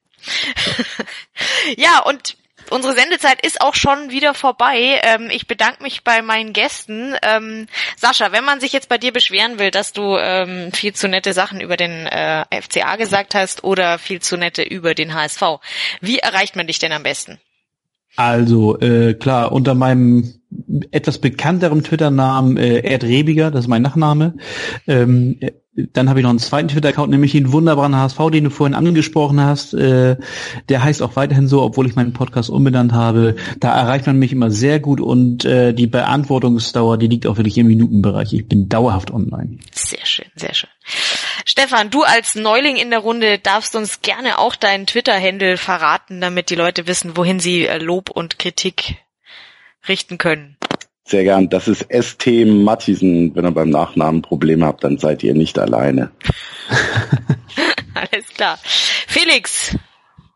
<laughs> ja, und unsere Sendezeit ist auch schon wieder vorbei. Ähm, ich bedanke mich bei meinen Gästen. Ähm, Sascha, wenn man sich jetzt bei dir beschweren will, dass du ähm, viel zu nette Sachen über den äh, FCA gesagt hast oder viel zu nette über den HSV, wie erreicht man dich denn am besten? Also äh, klar, unter meinem etwas bekannteren Twitter-Namen äh, Ed Rebiger, das ist mein Nachname. Ähm, dann habe ich noch einen zweiten Twitter-Account, nämlich den wunderbaren HSV, den du vorhin angesprochen hast. Äh, der heißt auch weiterhin so, obwohl ich meinen Podcast umbenannt habe. Da erreicht man mich immer sehr gut und äh, die Beantwortungsdauer, die liegt auch wirklich im Minutenbereich. Ich bin dauerhaft online. Sehr schön, sehr schön. Stefan, du als Neuling in der Runde darfst uns gerne auch deinen Twitter-Handle verraten, damit die Leute wissen, wohin sie äh, Lob und Kritik richten können. Sehr gern. Das ist ST Mattisen. Wenn ihr beim Nachnamen Probleme habt, dann seid ihr nicht alleine. <laughs> Alles klar. Felix.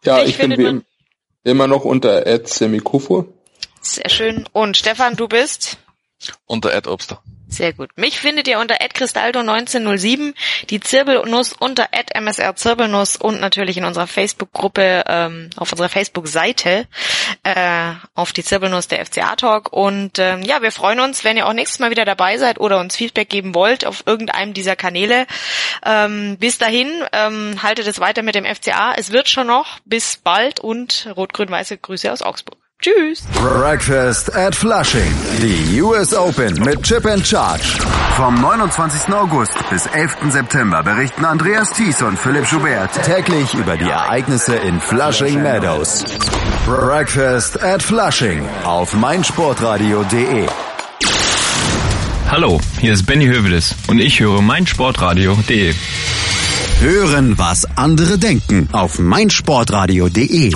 Ja, ich bin wie immer noch unter Ed Semikufo. Sehr schön. Und Stefan, du bist? Unter Ed Obster. Sehr gut. Mich findet ihr unter @cristaldo1907, die Zirbelnuss unter @msrzirbelnuss und natürlich in unserer Facebook-Gruppe, ähm, auf unserer Facebook-Seite äh, auf die Zirbelnuss der FCA Talk. Und ähm, ja, wir freuen uns, wenn ihr auch nächstes Mal wieder dabei seid oder uns Feedback geben wollt auf irgendeinem dieser Kanäle. Ähm, bis dahin, ähm, haltet es weiter mit dem FCA. Es wird schon noch. Bis bald und rot-grün-weiße Grüße aus Augsburg. Tschüss. Breakfast at Flushing. Die US Open mit Chip and Charge. Vom 29. August bis 11. September berichten Andreas Thies und Philipp Schubert täglich über die Ereignisse in Flushing Meadows. Breakfast at Flushing auf meinsportradio.de. Hallo, hier ist Benny Hövedes und ich höre meinsportradio.de. Hören, was andere denken auf meinsportradio.de.